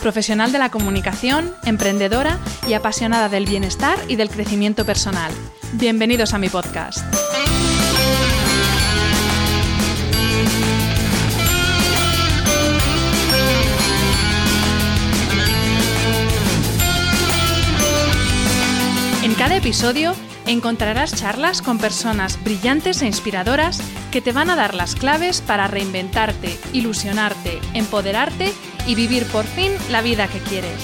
profesional de la comunicación, emprendedora y apasionada del bienestar y del crecimiento personal. Bienvenidos a mi podcast. En cada episodio encontrarás charlas con personas brillantes e inspiradoras que te van a dar las claves para reinventarte, ilusionarte, empoderarte y vivir por fin la vida que quieres.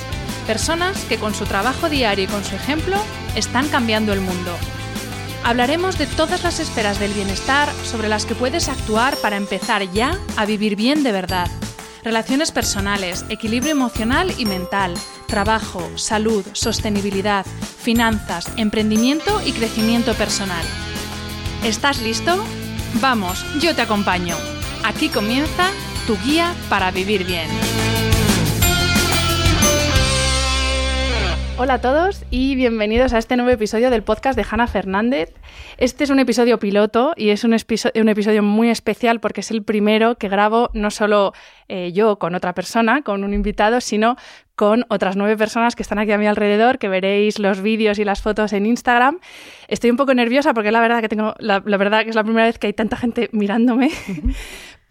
Personas que con su trabajo diario y con su ejemplo están cambiando el mundo. Hablaremos de todas las esferas del bienestar sobre las que puedes actuar para empezar ya a vivir bien de verdad. Relaciones personales, equilibrio emocional y mental, trabajo, salud, sostenibilidad, finanzas, emprendimiento y crecimiento personal. ¿Estás listo? Vamos, yo te acompaño. Aquí comienza tu guía para vivir bien. Hola a todos y bienvenidos a este nuevo episodio del podcast de Hanna Fernández. Este es un episodio piloto y es un, episodio muy especial porque es el primero que grabo no solo eh, yo con otra persona, con un invitado, sino con otras nueve personas que están aquí a mi alrededor, que veréis los vídeos y las fotos en Instagram. Estoy un poco nerviosa porque la verdad que tengo, la, verdad es la primera vez que hay tanta gente mirándome.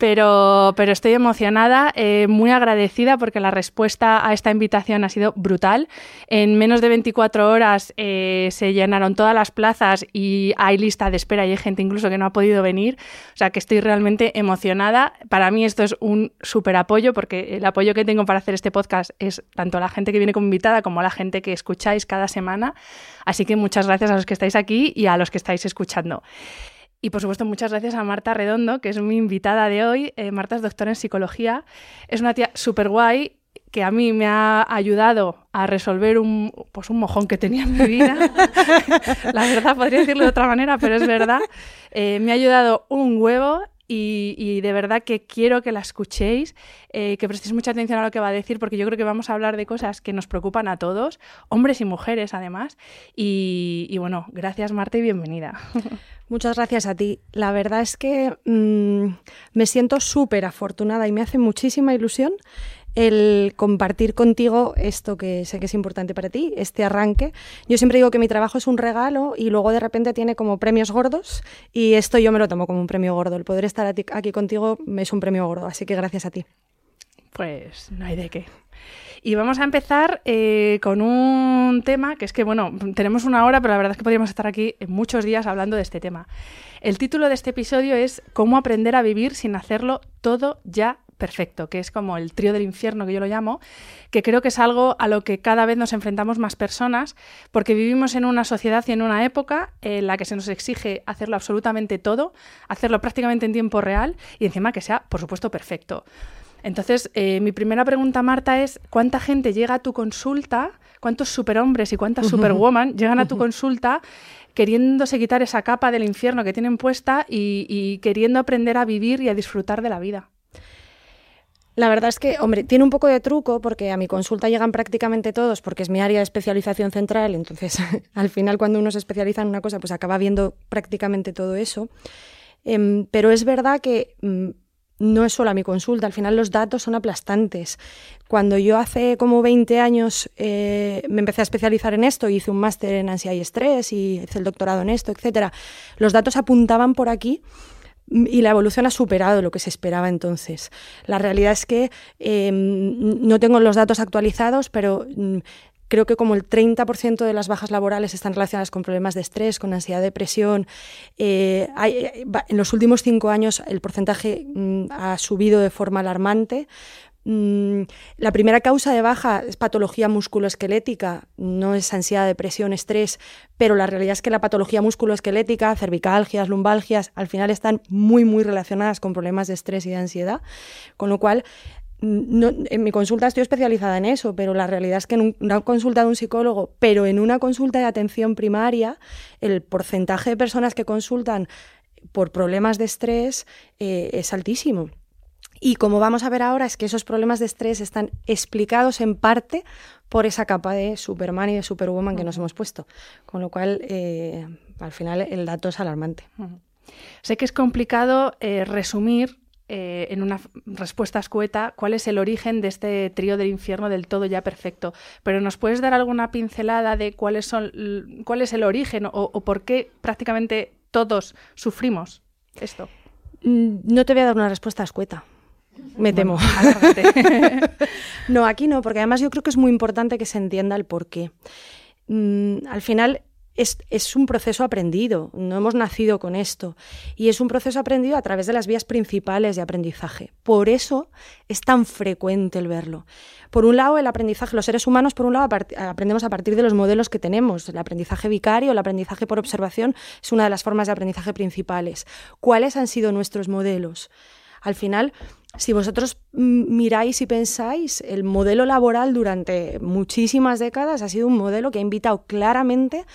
Pero, pero, estoy emocionada, eh, muy agradecida porque la respuesta a esta invitación ha sido brutal. En menos de 24 horas eh, se llenaron todas las plazas y hay lista de espera y hay gente incluso que no ha podido venir. O sea que estoy realmente emocionada. Para mí esto es un súper apoyo porque el apoyo que tengo para hacer este podcast es tanto la gente que viene como invitada como la gente que escucháis cada semana. Así que muchas gracias a los que estáis aquí y a los que estáis escuchando. Y por supuesto, muchas gracias a Marta Redondo, que es mi invitada de hoy. Eh, Marta es doctora en psicología. Es una tía súper guay que a mí me ha ayudado a resolver un, pues un mojón que tenía en mi vida. La verdad, podría decirlo de otra manera, pero es verdad. Eh, me ha ayudado un huevo y, de verdad que quiero que la escuchéis, eh, que prestéis mucha atención a lo que va a decir, porque yo creo que vamos a hablar de cosas que nos preocupan a todos, hombres y mujeres además. Y, bueno, gracias Marta y bienvenida. Muchas gracias a ti. La verdad es que mmm, me siento súper afortunada y me hace muchísima ilusión el compartir contigo esto que sé que es importante para ti, este arranque. Yo siempre digo que mi trabajo es un regalo y luego de repente tiene como premios gordos y esto yo me lo tomo como un premio gordo. El poder estar aquí contigo es un premio gordo, así que gracias a ti. Pues no hay de qué. Y vamos a empezar eh, con un tema que es que, bueno, tenemos una hora, pero la verdad es que podríamos estar aquí muchos días hablando de este tema. El título de este episodio es Cómo aprender a vivir sin hacerlo todo ya perfecto, que es como el trío del infierno que yo lo llamo, que creo que es algo a lo que cada vez nos enfrentamos más personas, porque vivimos en una sociedad y en una época en la que se nos exige hacerlo absolutamente todo, hacerlo prácticamente en tiempo real y encima que sea, por supuesto, perfecto. Entonces, eh, mi primera pregunta, Marta, es ¿cuánta gente llega a tu consulta? ¿Cuántos superhombres y cuántas superwoman llegan a tu consulta queriéndose quitar esa capa del infierno que tienen puesta y, y queriendo aprender a vivir y a disfrutar de la vida? La verdad es que, hombre, tiene un poco de truco porque a mi consulta llegan prácticamente todos porque es mi área de especialización central, entonces al final cuando uno se especializa en una cosa pues acaba viendo prácticamente todo eso. Eh, pero es verdad que mm, no es solo a mi consulta, al final los datos son aplastantes. Cuando yo hace como 20 años eh, me empecé a especializar en esto, hice un máster en ansiedad y estrés y hice el doctorado en esto, etcétera, los datos apuntaban por aquí y la evolución ha superado lo que se esperaba entonces. La realidad es que eh, no tengo los datos actualizados, pero mm, creo que como el 30% de las bajas laborales están relacionadas con problemas de estrés, con ansiedad, depresión. Eh, hay, en los últimos cinco años el porcentaje mm, ha subido de forma alarmante la primera causa de baja es patología musculoesquelética, no es ansiedad, depresión, estrés, pero la realidad es que la patología musculoesquelética, cervicalgias, lumbalgias, al final están muy, muy relacionadas con problemas de estrés y de ansiedad, con lo cual mm, en mi consulta estoy especializada en eso, pero la realidad es que en una consulta de un psicólogo, pero en una consulta de atención primaria, el porcentaje de personas que consultan por problemas de estrés eh, es altísimo. Y como vamos a ver ahora, es que esos problemas de estrés están explicados en parte por esa capa de Superman y de Superwoman que nos hemos puesto. Con lo cual, eh, al final, el dato es alarmante. Sé que es complicado eh, resumir eh, en una respuesta escueta cuál es el origen de este trío del infierno del todo ya perfecto. Pero ¿nos puedes dar alguna pincelada de cuáles son, cuál es el origen o, o por qué prácticamente todos sufrimos esto? Mm, no te voy a dar una respuesta escueta. Me temo. no, aquí no, porque además yo creo que es muy importante que se entienda el porqué. Mm, al final es, es, un proceso aprendido, no hemos nacido con esto. Y es un proceso aprendido a través de las vías principales de aprendizaje. Por eso es tan frecuente el verlo. Por un lado, el aprendizaje, los seres humanos, por un lado, aprendemos a partir de los modelos que tenemos. El aprendizaje vicario, el aprendizaje por observación, es una de las formas de aprendizaje principales. ¿Cuáles han sido nuestros modelos? Al final, si vosotros miráis y pensáis, el modelo laboral durante muchísimas décadas ha sido un modelo que ha invitado claramente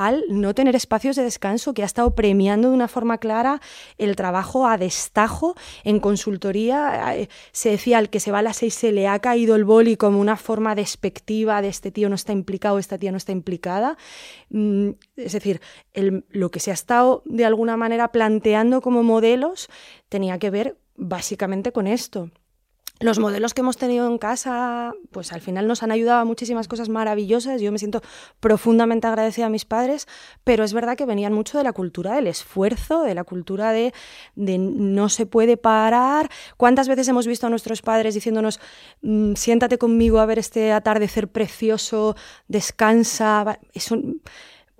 al no tener espacios de descanso, que ha estado premiando de una forma clara el trabajo a destajo en consultoría. Eh, se decía al que se va a las seis se le ha caído el boli como una forma despectiva de este tío no está implicado, esta tía no está implicada. Mm, es decir, lo que se ha estado de alguna manera planteando como modelos tenía que ver básicamente con esto. Los modelos que hemos tenido en casa, pues al final nos han ayudado a muchísimas cosas maravillosas. Yo me siento profundamente agradecida a mis padres, pero es verdad que venían mucho de la cultura del esfuerzo, de la cultura de, de no se puede parar. ¿Cuántas veces hemos visto a nuestros padres diciéndonos, mm, siéntate conmigo a ver este atardecer precioso, descansa? Eso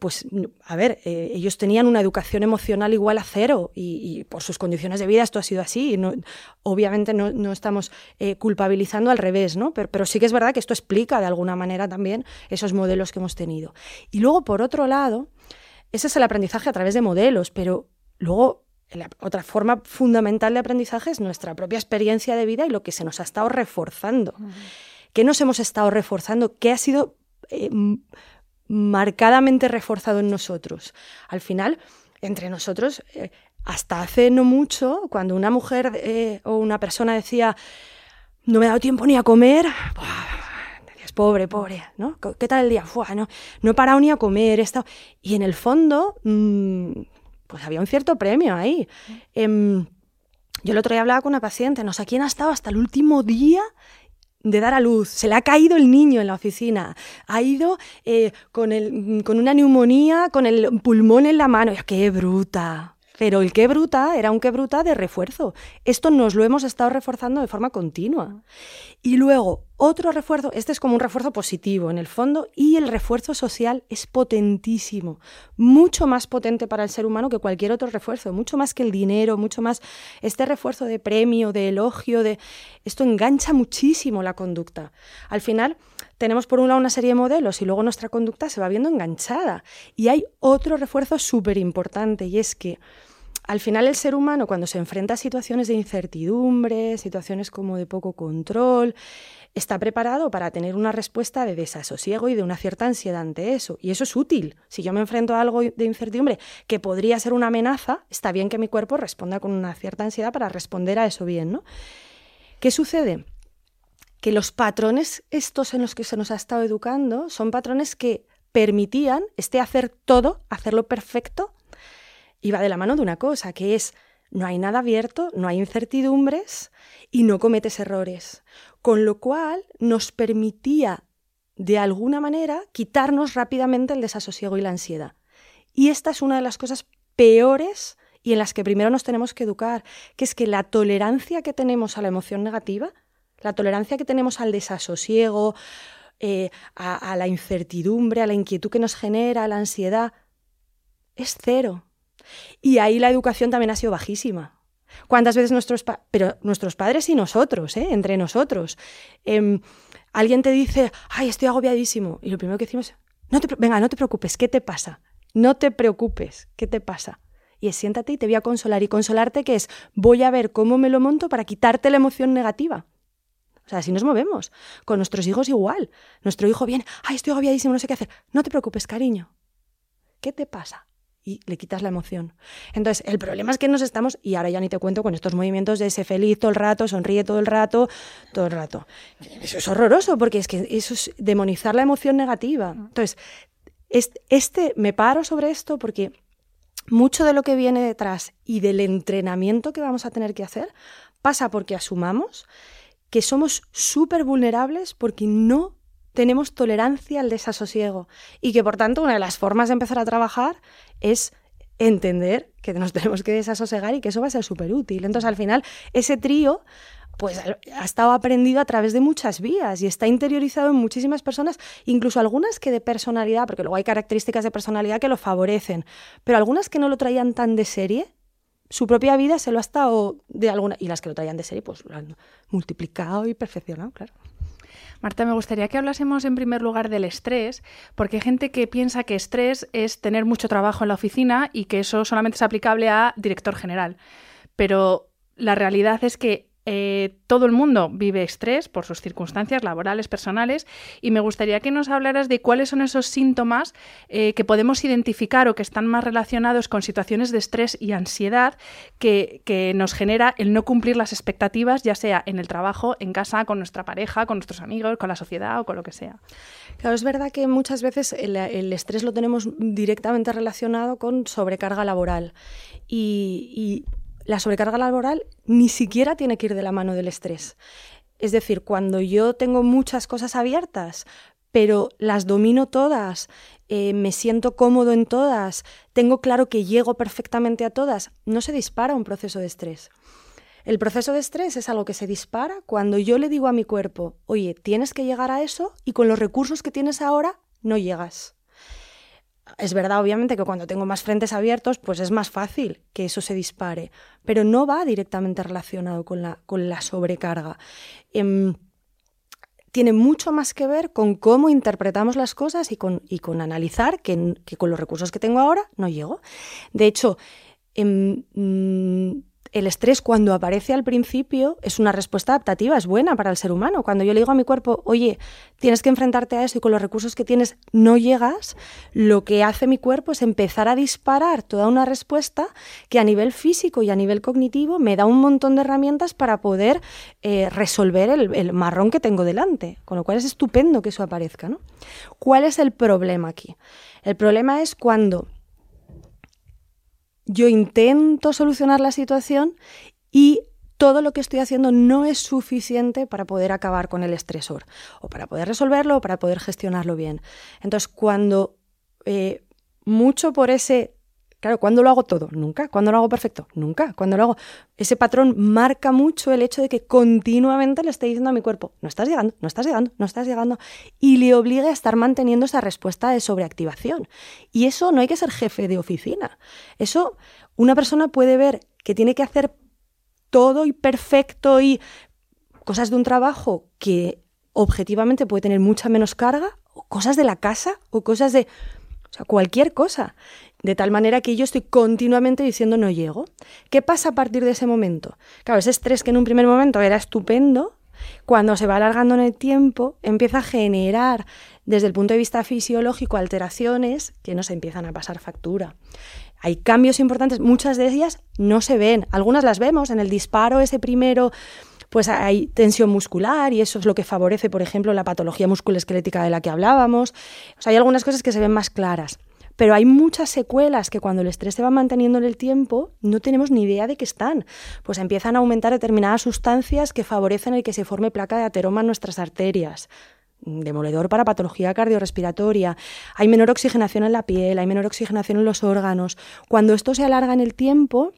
pues, a ver, eh, ellos tenían una educación emocional igual a cero y, por sus condiciones de vida esto ha sido así. No, obviamente no, estamos eh, culpabilizando al revés, ¿no? Pero, pero, sí que es verdad que esto explica de alguna manera también esos modelos que hemos tenido. Y luego, por otro lado, ese es el aprendizaje a través de modelos, pero luego la otra forma fundamental de aprendizaje es nuestra propia experiencia de vida y lo que se nos ha estado reforzando. ¿Qué nos hemos estado reforzando? ¿Qué ha sido... Eh, marcadamente reforzado en nosotros. Al final, entre nosotros, eh, hasta hace no mucho, cuando una mujer eh, o una persona decía, no me he dado tiempo ni a comer, decías, pobre, pobre, ¿no? ¿Qué tal el día? no, no he parado ni a comer. He Y en el fondo, mm, pues había un cierto premio ahí. Em, yo el otro día hablaba con una paciente, no sé quién ha estado hasta el último día de dar a luz, se le ha caído el niño en la oficina, ha ido eh, con, el, con una neumonía, con el pulmón en la mano. ¡Qué bruta! Pero el qué bruta era un qué bruta de refuerzo. Esto nos lo hemos estado reforzando de forma continua. Y luego, otro refuerzo, este es como un refuerzo positivo en el fondo, y el refuerzo social es potentísimo, mucho más potente para el ser humano que cualquier otro refuerzo, mucho más que el dinero, mucho más este refuerzo de premio, de elogio, de esto engancha muchísimo la conducta. Al final, tenemos por un lado una serie de modelos y luego nuestra conducta se va viendo enganchada. Y hay otro refuerzo súper importante y es que al final el ser humano cuando se enfrenta a situaciones de incertidumbre, situaciones como de poco control, está preparado para tener una respuesta de desasosiego y de una cierta ansiedad ante eso. Y eso es útil. Si yo me enfrento a algo de incertidumbre que podría ser una amenaza, está bien que mi cuerpo responda con una cierta ansiedad para responder a eso bien, ¿no? ¿Qué sucede? Que los patrones estos en los que se nos ha estado educando son patrones que permitían este hacer todo, hacerlo perfecto, iba de la mano de una cosa, que es no hay nada abierto, no hay incertidumbres y no cometes errores. Con lo cual nos permitía, de alguna manera, quitarnos rápidamente el desasosiego y la ansiedad. Y esta es una de las cosas peores y en las que primero nos tenemos que educar, que es que la tolerancia que tenemos a la emoción negativa, la tolerancia que tenemos al desasosiego, eh, a la incertidumbre, a la inquietud que nos genera, a la ansiedad, es cero. Y ahí la educación también ha sido bajísima. ¿Cuántas veces nuestros, pero nuestros padres y nosotros, ¿eh? entre nosotros? Em, alguien te dice, ay, estoy agobiadísimo. Y lo primero que decimos no te, venga, no te preocupes, ¿qué te pasa? No te preocupes, ¿qué te pasa? Y es siéntate y te voy a consolar. Y consolarte que es, voy a ver cómo me lo monto para quitarte la emoción negativa. O sea, así nos movemos. Con nuestros hijos igual. Nuestro hijo viene, ay, estoy agobiadísimo, no sé qué hacer. No te preocupes, cariño. ¿Qué te pasa? Y le quitas la emoción. Entonces, el problema es que nos estamos, y ahora ya ni te cuento con estos movimientos de ese feliz todo el rato, sonríe todo el rato, todo el rato. Eso es horroroso, porque es que eso es demonizar la emoción negativa. Entonces, es- este, me paro sobre esto porque mucho de lo que viene detrás y del entrenamiento que vamos a tener que hacer pasa porque asumamos que somos súper vulnerables porque no tenemos tolerancia al desasosiego y que por tanto una de las formas de empezar a trabajar es entender que nos tenemos que desasosegar y que eso va a ser súper útil. Entonces al final ese trío pues ha estado aprendido a través de muchas vías y está interiorizado en muchísimas personas, incluso algunas que de personalidad, porque luego hay características de personalidad que lo favorecen, pero algunas que no lo traían tan de serie, su propia vida se lo ha estado de alguna y las que lo traían de serie pues lo han multiplicado y perfeccionado, claro. Marta, me gustaría que hablásemos en primer lugar del estrés, porque hay gente que piensa que estrés es tener mucho trabajo en la oficina y que eso solamente es aplicable a director general. Pero la realidad es que eh, todo el mundo vive estrés por sus circunstancias laborales, personales, y me gustaría que nos hablaras de cuáles son esos síntomas eh, que podemos identificar o que están más relacionados con situaciones de estrés y ansiedad que, que nos genera el no cumplir las expectativas, ya sea en el trabajo, en casa, con nuestra pareja, con nuestros amigos, con la sociedad o con lo que sea. Claro, es verdad que muchas veces el, estrés lo tenemos directamente relacionado con sobrecarga laboral. Y, la sobrecarga laboral ni siquiera tiene que ir de la mano del estrés. Es decir, cuando yo tengo muchas cosas abiertas, pero las domino todas, eh, me siento cómodo en todas, tengo claro que llego perfectamente a todas, no se dispara un proceso de estrés. El proceso de estrés es algo que se dispara cuando yo le digo a mi cuerpo, oye, tienes que llegar a eso y con los recursos que tienes ahora no llegas. Es verdad, obviamente, que cuando tengo más frentes abiertos, pues es más fácil que eso se dispare, pero no va directamente relacionado con la, con la sobrecarga. Eh, tiene mucho más que ver con cómo interpretamos las cosas y con, y con analizar que, que, con los recursos que tengo ahora no llego. De hecho, eh, el estrés cuando aparece al principio es una respuesta adaptativa, es buena para el ser humano. Cuando yo le digo a mi cuerpo, oye, tienes que enfrentarte a eso y con los recursos que tienes no llegas, lo que hace mi cuerpo es empezar a disparar toda una respuesta que a nivel físico y a nivel cognitivo me da un montón de herramientas para poder eh, resolver el, el, marrón que tengo delante. Con lo cual es estupendo que eso aparezca. ¿no? ¿Cuál es el problema aquí? El problema es cuando yo intento solucionar la situación y todo lo que estoy haciendo no es suficiente para poder acabar con el estresor, o para poder resolverlo, o para poder gestionarlo bien. Entonces, cuando eh, mucho por ese... Claro, ¿cuándo lo hago todo? Nunca. ¿Cuándo lo hago perfecto? Nunca. Cuando lo hago... Ese patrón marca mucho el hecho de que continuamente le esté diciendo a mi cuerpo, no estás llegando, no estás llegando, no estás llegando, y le obligue a estar manteniendo esa respuesta de sobreactivación. Y eso no hay que ser jefe de oficina. Eso una persona puede ver que tiene que hacer todo y perfecto y cosas de un trabajo que objetivamente puede tener mucha menos carga, cosas de la casa, o cosas de... O sea, cualquier cosa. De tal manera que yo estoy continuamente diciendo no llego. ¿Qué pasa a partir de ese momento? Claro, ese estrés que en un primer momento era estupendo, cuando se va alargando en el tiempo, empieza a generar, desde el punto de vista fisiológico, alteraciones que nos empiezan a pasar factura. Hay cambios importantes, muchas de ellas no se ven, algunas las vemos en el disparo ese primero, pues hay tensión muscular y eso es lo que favorece, por ejemplo, la patología musculoesquelética de la que hablábamos. O sea, hay algunas cosas que se ven más claras, pero hay muchas secuelas que cuando el estrés se va manteniendo en el tiempo no tenemos ni idea de que están. Pues empiezan a aumentar determinadas sustancias que favorecen el que se forme placa de ateroma en nuestras arterias demoledor para patología cardiorrespiratoria, hay menor oxigenación en la piel, hay menor oxigenación en los órganos. Cuando esto se alarga en el tiempo,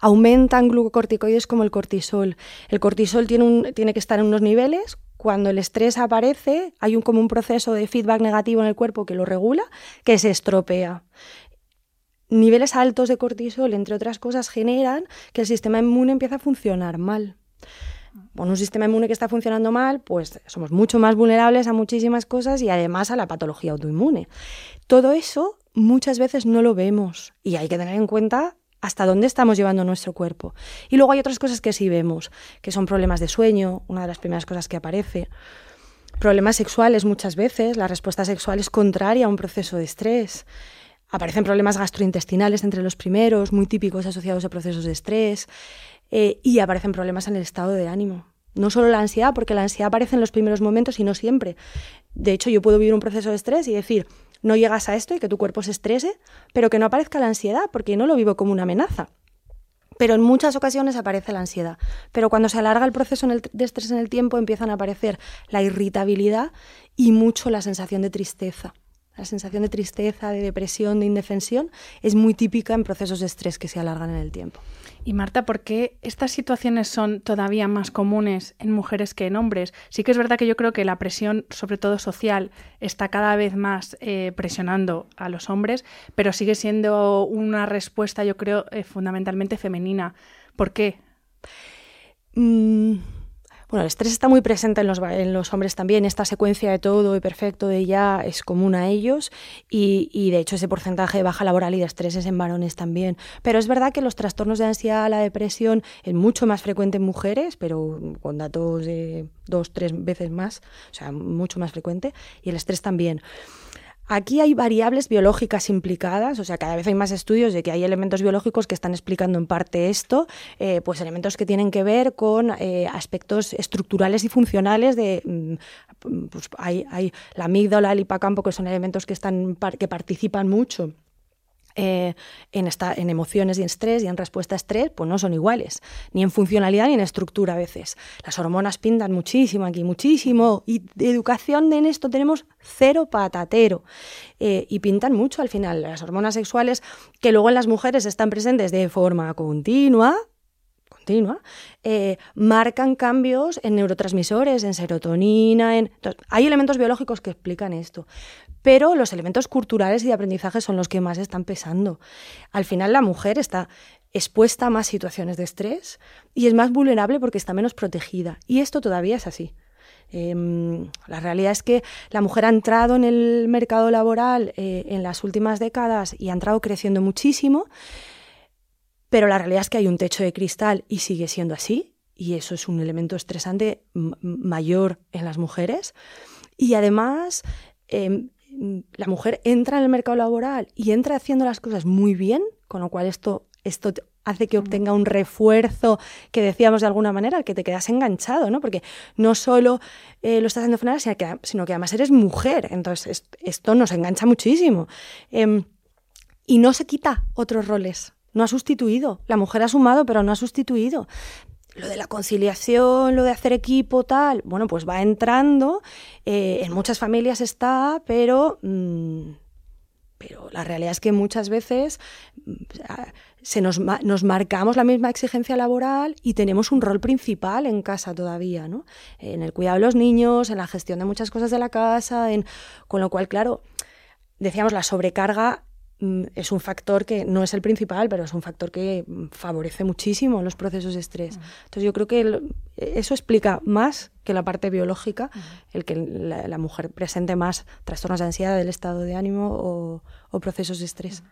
aumentan glucocorticoides como el cortisol. El cortisol tiene, que estar en unos niveles. Cuando el estrés aparece, hay un, como un proceso de feedback negativo en el cuerpo que lo regula, que se estropea. niveles altos de cortisol, entre otras cosas, generan que el sistema inmune empiece a funcionar mal. Con un sistema inmune que está funcionando mal, pues somos mucho más vulnerables a muchísimas cosas y además a la patología autoinmune. Todo eso muchas veces no lo vemos y hay que tener en cuenta hasta dónde estamos llevando nuestro cuerpo. Y luego hay otras cosas que sí vemos, que son problemas de sueño, una de las primeras cosas que aparece. Problemas sexuales muchas veces, la respuesta sexual es contraria a un proceso de estrés. Aparecen problemas gastrointestinales entre los primeros, muy típicos asociados a procesos de estrés. Eh, y aparecen problemas en el estado de ánimo. No solo la ansiedad, porque la ansiedad aparece en los primeros momentos y no siempre. De hecho, yo puedo vivir un proceso de estrés y decir, no llegas a esto y que tu cuerpo se estrese, pero que no aparezca la ansiedad, porque no lo vivo como una amenaza. Pero en muchas ocasiones aparece la ansiedad. Pero cuando se alarga el proceso de estrés en el tiempo, empiezan a aparecer la irritabilidad y mucho la sensación de tristeza. La sensación de tristeza, de depresión, de indefensión es muy típica en procesos de estrés que se alargan en el tiempo. Y Marta, ¿por qué estas situaciones son todavía más comunes en mujeres que en hombres? Sí que es verdad que yo creo que la presión, sobre todo social, está cada vez más eh, presionando a los hombres, pero sigue siendo una respuesta, yo creo, eh, fundamentalmente femenina. ¿Por qué? Mm, bueno, el estrés está muy presente en los, hombres también. Esta secuencia de todo y perfecto de ya es común a ellos y, de hecho ese porcentaje de baja laboral y de estrés es en varones también. Pero es verdad que los trastornos de ansiedad, la depresión es mucho más frecuente en mujeres, pero con datos de dos, tres veces más, o sea, mucho más frecuente, y el estrés también. Aquí hay variables biológicas implicadas, o sea, cada vez hay más estudios de que hay elementos biológicos que están explicando en parte esto, eh, pues elementos que tienen que ver con eh, aspectos estructurales y funcionales de, mm, pues hay, hay la amígdala, el hipocampo, que son elementos que, están, que participan mucho eh, en, esta, en emociones y en estrés y en respuesta a estrés, pues no son iguales, ni en funcionalidad ni en estructura a veces. Las hormonas pintan muchísimo aquí, muchísimo, y de educación en esto tenemos cero patatero, eh, y pintan mucho al final. Las hormonas sexuales, que luego en las mujeres están presentes de forma continua, continua, eh, marcan cambios en neurotransmisores, en serotonina, en... hay elementos biológicos que explican esto pero los elementos culturales y de aprendizaje son los que más están pesando. Al final la mujer está expuesta a más situaciones de estrés y es más vulnerable porque está menos protegida. Y esto todavía es así. Em, la realidad es que la mujer ha entrado en el mercado laboral eh, en las últimas décadas y ha entrado creciendo muchísimo, pero la realidad es que hay un techo de cristal y sigue siendo así, y eso es un elemento estresante mayor en las mujeres. Y además, em, la mujer entra en el mercado laboral y entra haciendo las cosas muy bien, con lo cual esto, esto hace que obtenga un refuerzo que decíamos de alguna manera, que te quedas enganchado, ¿no? Porque no solo eh, lo estás haciendo fenomenal, sino que, sino que además eres mujer. Entonces, esto nos engancha muchísimo. Em, y no se quita otros roles. No ha sustituido. La mujer ha sumado, pero no ha sustituido lo de la conciliación, lo de hacer equipo, tal, bueno, pues va entrando, eh, en muchas familias está, pero, mm, pero la realidad es que muchas veces mm, se nos, nos, marcamos la misma exigencia laboral y tenemos un rol principal en casa todavía, ¿no? En el cuidado de los niños, en la gestión de muchas cosas de la casa, en, con lo cual, claro, decíamos, la sobrecarga es un factor que no es el principal, pero es un factor que mm, favorece muchísimo los procesos de estrés. Entonces yo creo que eso explica más que la parte biológica, el que la, mujer presente más trastornos de ansiedad del estado de ánimo o, procesos de estrés.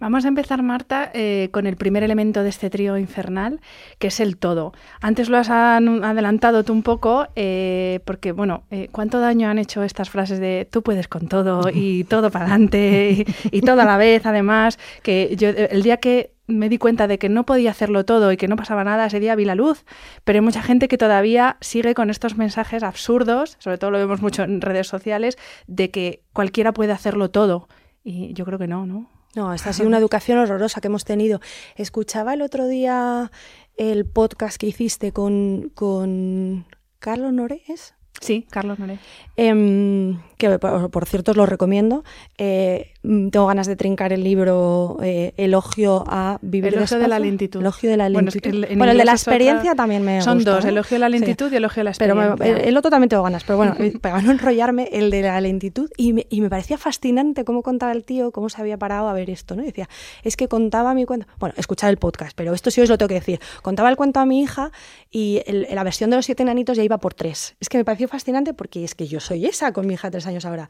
Vamos a empezar, Marta, eh, con el primer elemento de este trío infernal, que es el todo. Antes lo has adelantado tú un poco, eh, porque, bueno, eh, ¿cuánto daño han hecho estas frases de tú puedes con todo y todo para adelante y, todo a la vez, además? Que yo, el día que me di cuenta de que no podía hacerlo todo y que no pasaba nada, ese día vi la luz. Pero hay mucha gente que todavía sigue con estos mensajes absurdos, sobre todo lo vemos mucho en redes sociales, de que cualquiera puede hacerlo todo. Y yo creo que no, ¿no? No, esta ha sido una educación horrorosa que hemos tenido. Escuchaba el otro día el podcast que hiciste con, con Carlos Nores. Sí, Carlos Noré. Em, que por, por cierto os lo recomiendo. Eh, tengo ganas de trincar el libro eh, Elogio a vivir Elogio de la lentitud. Elogio de la Bueno, es que lentitud. el- Bueno, el de la otra- experiencia también me Son gusta, dos, ¿eh? elogio de la Sí. lentitud y elogio de la Pero me- experiencia. el otro también tengo ganas, pero bueno, eh, para no enrollarme, el de la lentitud, y me, y me parecía fascinante cómo contaba el tío, cómo se había parado a ver esto, ¿no? Y decía, es que contaba mi cuento, bueno, escuchar el podcast, pero esto sí os lo tengo que decir, contaba el cuento a mi hija y el- la versión de los siete enanitos ya iba por tres. Es que me pareció fascinante porque es que yo soy esa con mi hija de tres años ahora,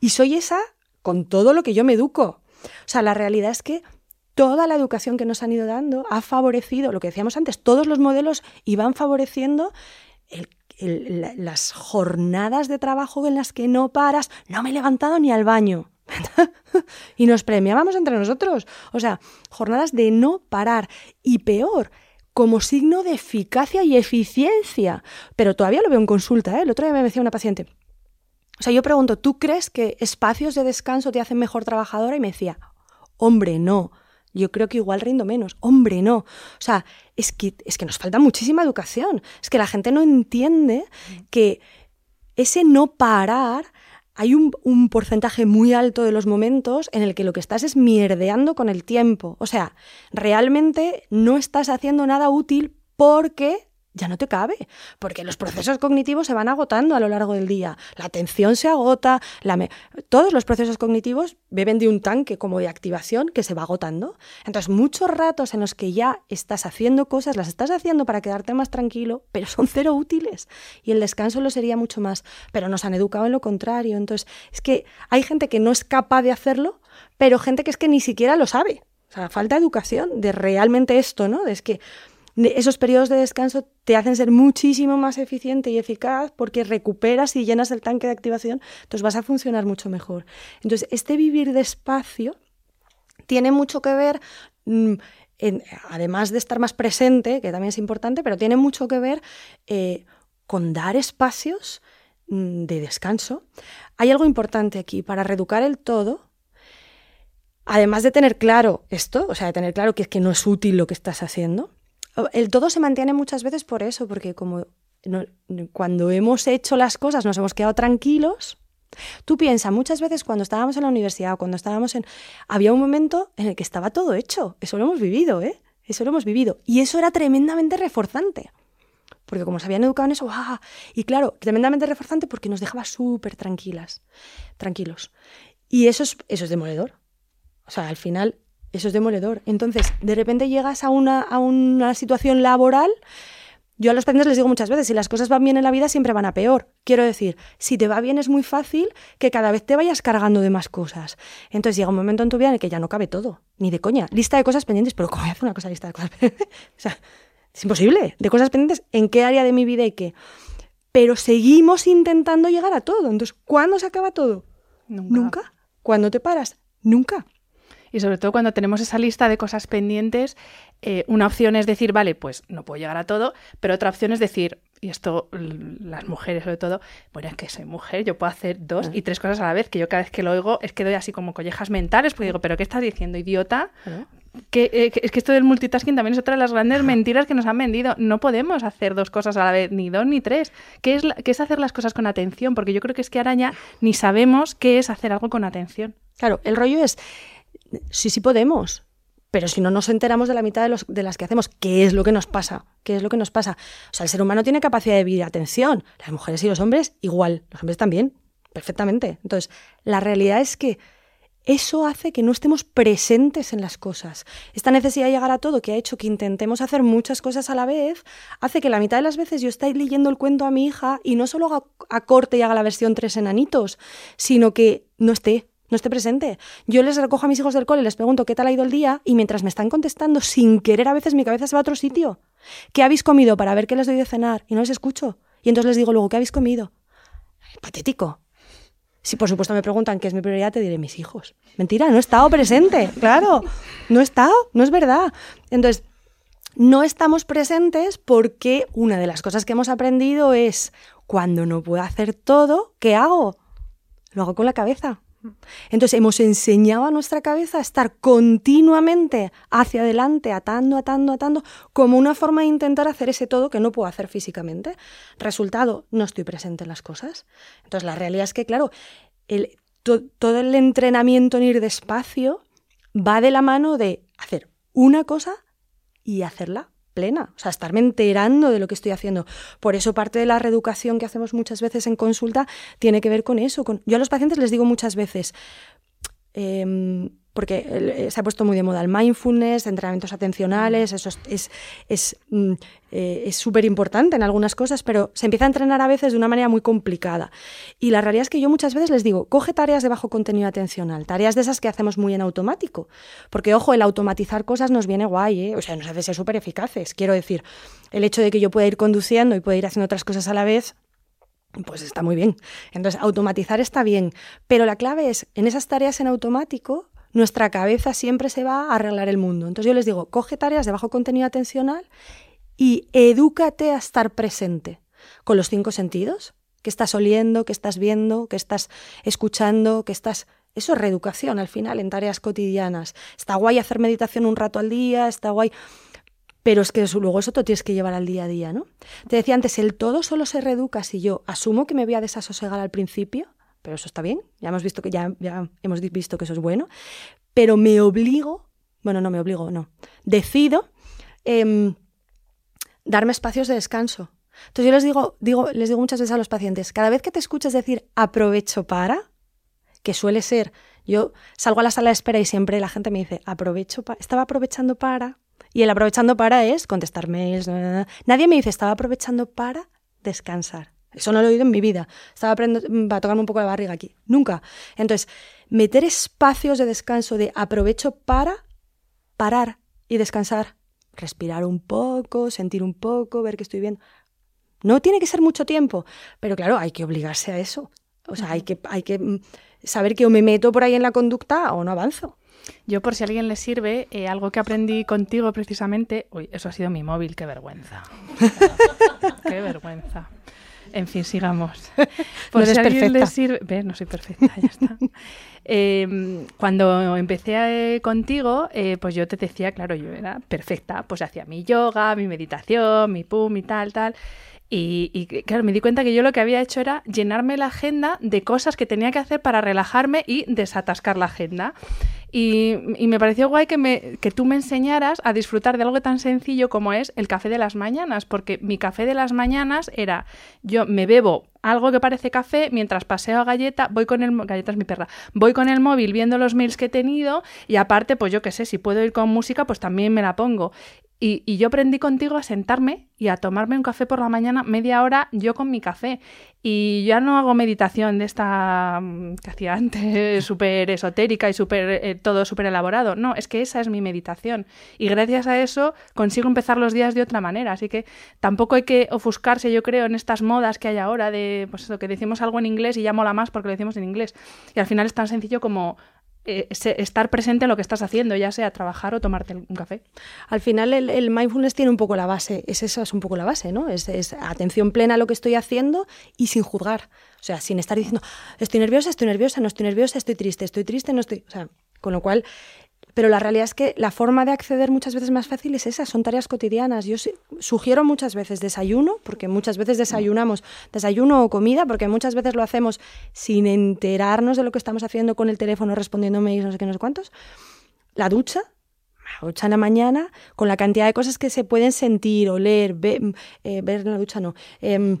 y soy esa con todo lo que yo me educo. O sea, la realidad es que toda la educación que nos han ido dando ha favorecido, lo que decíamos antes, todos los modelos iban favoreciendo las jornadas de trabajo en las que no paras, no me he levantado ni al baño. y nos premiábamos entre nosotros. O sea, jornadas de no parar. Y peor, como signo de eficacia y eficiencia. Pero todavía lo veo en consulta. ¿eh? El otro día me decía una paciente. O sea, yo pregunto, ¿tú crees que espacios de descanso te hacen mejor trabajadora? Y me decía, hombre, no. Yo creo que igual rindo menos. Hombre, no. O sea, es que, es que nos falta muchísima educación. Es que la gente no entiende que ese no parar, hay un, un porcentaje muy alto de los momentos en el que lo que estás es mierdeando con el tiempo. O sea, realmente no estás haciendo nada útil porque ya no te cabe, porque los procesos cognitivos se van agotando a lo largo del día. La atención se agota, todos los procesos cognitivos beben de un tanque como de activación que se va agotando. Entonces, muchos ratos en los que ya estás haciendo cosas, las estás haciendo para quedarte más tranquilo, pero son cero útiles. Y el descanso lo sería mucho más. Pero nos han educado en lo contrario. Entonces, es que hay gente que no es capaz de hacerlo, pero gente que es que ni siquiera lo sabe. O sea, falta educación de realmente esto, ¿no? Es que esos periodos de descanso te hacen ser muchísimo más eficiente y eficaz porque recuperas y llenas el tanque de activación, entonces vas a funcionar mucho mejor. Entonces, este vivir despacio tiene mucho que ver, mm, además de estar más presente, que también es importante, pero tiene mucho que ver eh, con dar espacios mm, de descanso. Hay algo importante aquí, para reeducar el todo, además de tener claro esto, o sea, de tener claro que no es útil lo que estás haciendo, el todo se mantiene muchas veces por eso, porque como cuando hemos hecho las cosas nos hemos quedado tranquilos. Tú piensas, muchas veces cuando estábamos en la universidad o cuando estábamos en... Había un momento en el que estaba todo hecho. Eso lo hemos vivido, ¿eh? Eso lo hemos vivido. Y eso era tremendamente reforzante. Porque como se habían educado en eso, ¡ah! Y claro, tremendamente reforzante porque nos dejaba súper tranquilas, tranquilos. Y eso es, eso es demoledor. O sea, al final, eso es demoledor. Entonces, de repente llegas a una, a una situación laboral. Yo a los pacientes les digo muchas veces, si las cosas van bien en la vida, siempre van a peor. Quiero decir, si te va bien es muy fácil que cada vez te vayas cargando de más cosas. Entonces llega un momento en tu vida en el que ya no cabe todo, ni de coña. Lista de cosas pendientes, pero ¿cómo voy a hacer una cosa lista de cosas pendientes? o sea, es imposible. De cosas pendientes, ¿en qué área de mi vida y qué? Pero seguimos intentando llegar a todo. Entonces, ¿cuándo se acaba todo? Nunca. ¿Nunca? ¿Cuándo te paras? Nunca. Y sobre todo cuando tenemos esa lista de cosas pendientes, eh, una opción es decir, vale, pues no puedo llegar a todo, pero otra opción es decir, y esto las mujeres sobre todo, bueno, es que soy mujer, yo puedo hacer dos y tres cosas a la vez, que yo cada vez que lo oigo es que doy así como collejas mentales, porque digo, pero ¿qué estás diciendo, idiota? Que, eh, que- es que esto del multitasking también es otra de las grandes mentiras que nos han vendido. No podemos hacer dos cosas a la vez, ni dos ni tres. ¿Qué es, la- qué es hacer las cosas con atención? Porque yo creo que es que ahora ya ni sabemos qué es hacer algo con atención. Claro, el rollo es, sí, sí podemos, pero si no nos enteramos de la mitad de, los, de las que hacemos, ¿qué es lo que nos pasa? ¿Qué es lo que nos pasa? O sea, el ser humano tiene capacidad de vivir atención, las mujeres y los hombres igual, los hombres también, perfectamente. Entonces, la realidad es que eso hace que no estemos presentes en las cosas. Esta necesidad de llegar a todo, que ha hecho que intentemos hacer muchas cosas a la vez, hace que la mitad de las veces yo esté leyendo el cuento a mi hija y no solo haga a corte y haga la versión tres enanitos, sino que no esté, no esté presente. Yo les recojo a mis hijos del cole, les pregunto qué tal ha ido el día y mientras me están contestando sin querer a veces mi cabeza se va a otro sitio. ¿Qué habéis comido para ver qué les doy de cenar? Y no les escucho. Y entonces les digo luego, ¿qué habéis comido? Patético. Si por supuesto me preguntan qué es mi prioridad, te diré mis hijos. Mentira, no he estado presente, claro. No he estado, no es verdad. Entonces, no estamos presentes porque una de las cosas que hemos aprendido es cuando no puedo hacer todo, ¿qué hago? Lo hago con la cabeza. Entonces hemos enseñado a nuestra cabeza a estar continuamente hacia adelante, atando, atando, atando, como una forma de intentar hacer ese todo que no puedo hacer físicamente. Resultado, no estoy presente en las cosas. Entonces la realidad es que, claro, todo el entrenamiento en ir despacio va de la mano de hacer una cosa y hacerla plena, o sea, estarme enterando de lo que estoy haciendo. Por eso parte de la reeducación que hacemos muchas veces en consulta tiene que ver con eso. Yo a los pacientes les digo muchas veces, em, porque eh, se ha puesto muy de moda el mindfulness, entrenamientos atencionales, eso es es mm, eh, súper importante en algunas cosas, pero se empieza a entrenar a veces de una manera muy complicada. Y la realidad es que yo muchas veces les digo, coge tareas de bajo contenido atencional, tareas de esas que hacemos muy en automático, porque ojo, el automatizar cosas nos viene guay, ¿eh? o sea, nos hace ser súper eficaces. Quiero decir, el hecho de que yo pueda ir conduciendo y pueda ir haciendo otras cosas a la vez, pues está muy bien. Entonces, automatizar está bien, pero la clave es, en esas tareas en automático, nuestra cabeza siempre se va a arreglar el mundo. Entonces yo les digo, coge tareas de bajo contenido atencional y edúcate a estar presente con los cinco sentidos, que estás oliendo, que estás viendo, que estás escuchando, que estás... Eso es reeducación al final en tareas cotidianas. Está guay hacer meditación un rato al día, está guay... Pero es que luego eso te tienes que llevar al día a día, ¿no? Te decía antes, el todo solo se reeduca si yo asumo que me voy a desasosegar al principio, pero eso está bien, ya hemos visto que ya, ya hemos visto que eso es bueno, pero me obligo, bueno, no me obligo, no, decido em, darme espacios de descanso. Entonces yo les digo, digo, les digo muchas veces a los pacientes, cada vez que te escuchas decir aprovecho para, que suele ser, yo salgo a la sala de espera y siempre la gente me dice, aprovecho para, estaba aprovechando para, y el aprovechando para es contestar mails, nadie me dice, estaba aprovechando para descansar. Eso no lo he oído en mi vida. Estaba aprendiendo, va a tocarme un poco la barriga aquí. Nunca. Entonces, meter espacios de descanso, de aprovecho para parar y descansar. Respirar un poco, sentir un poco, ver que estoy bien. No tiene que ser mucho tiempo, pero claro, hay que obligarse a eso. O sea, hay que, hay que mm, saber que o me meto por ahí en la conducta o no avanzo. Yo, por si a alguien le sirve, eh, algo que aprendí contigo precisamente. Uy, eso ha sido mi móvil, qué vergüenza. qué vergüenza. En fin, sigamos. Por no si perfecta. sirve... no soy perfecta, ya está. Em, cuando empecé eh, contigo, eh, pues yo te decía, claro, yo era perfecta. Pues hacía mi yoga, mi meditación, mi pum y tal, tal. Y, y, claro, me di cuenta que yo lo que había hecho era llenarme la agenda de cosas que tenía que hacer para relajarme y desatascar la agenda. Y, me pareció guay que, me, que tú me enseñaras a disfrutar de algo tan sencillo como es el café de las mañanas, porque mi café de las mañanas era, yo me bebo algo que parece café mientras paseo a galleta, voy con el galleta es mi perra, voy con el móvil viendo los mails que he tenido y aparte, pues yo qué sé, si puedo ir con música, pues también me la pongo. Y, yo aprendí contigo a sentarme y a tomarme un café por la mañana, media hora yo con mi café. Y ya no hago meditación de esta mm, que hacía antes, súper esotérica y super, eh, todo súper elaborado. No, es que esa es mi meditación. Y gracias a eso consigo empezar los días de otra manera. Así que tampoco hay que ofuscarse, yo creo, en estas modas que hay ahora de, pues eso, que decimos algo en inglés y ya mola más porque lo decimos en inglés. Y al final es tan sencillo como eh, estar presente en lo que estás haciendo, ya sea trabajar o tomarte un café. Al final el, mindfulness tiene un poco la base, es eso es un poco la base, ¿no? Es, es, atención plena a lo que estoy haciendo y sin juzgar. O sea, sin estar diciendo, estoy nerviosa, estoy nerviosa, no estoy nerviosa, estoy triste, estoy triste, no estoy... O sea, con lo cual pero la realidad es que la forma de acceder muchas veces más fácil es esa, son tareas cotidianas. Yo sugiero muchas veces desayuno, porque muchas veces desayunamos, desayuno o comida, porque muchas veces lo hacemos sin enterarnos de lo que estamos haciendo con el teléfono, respondiendo mails, no sé qué, no sé cuántos. La ducha, la ducha en la mañana, con la cantidad de cosas que se pueden sentir, oler, ver, eh, ver en la ducha no. Em,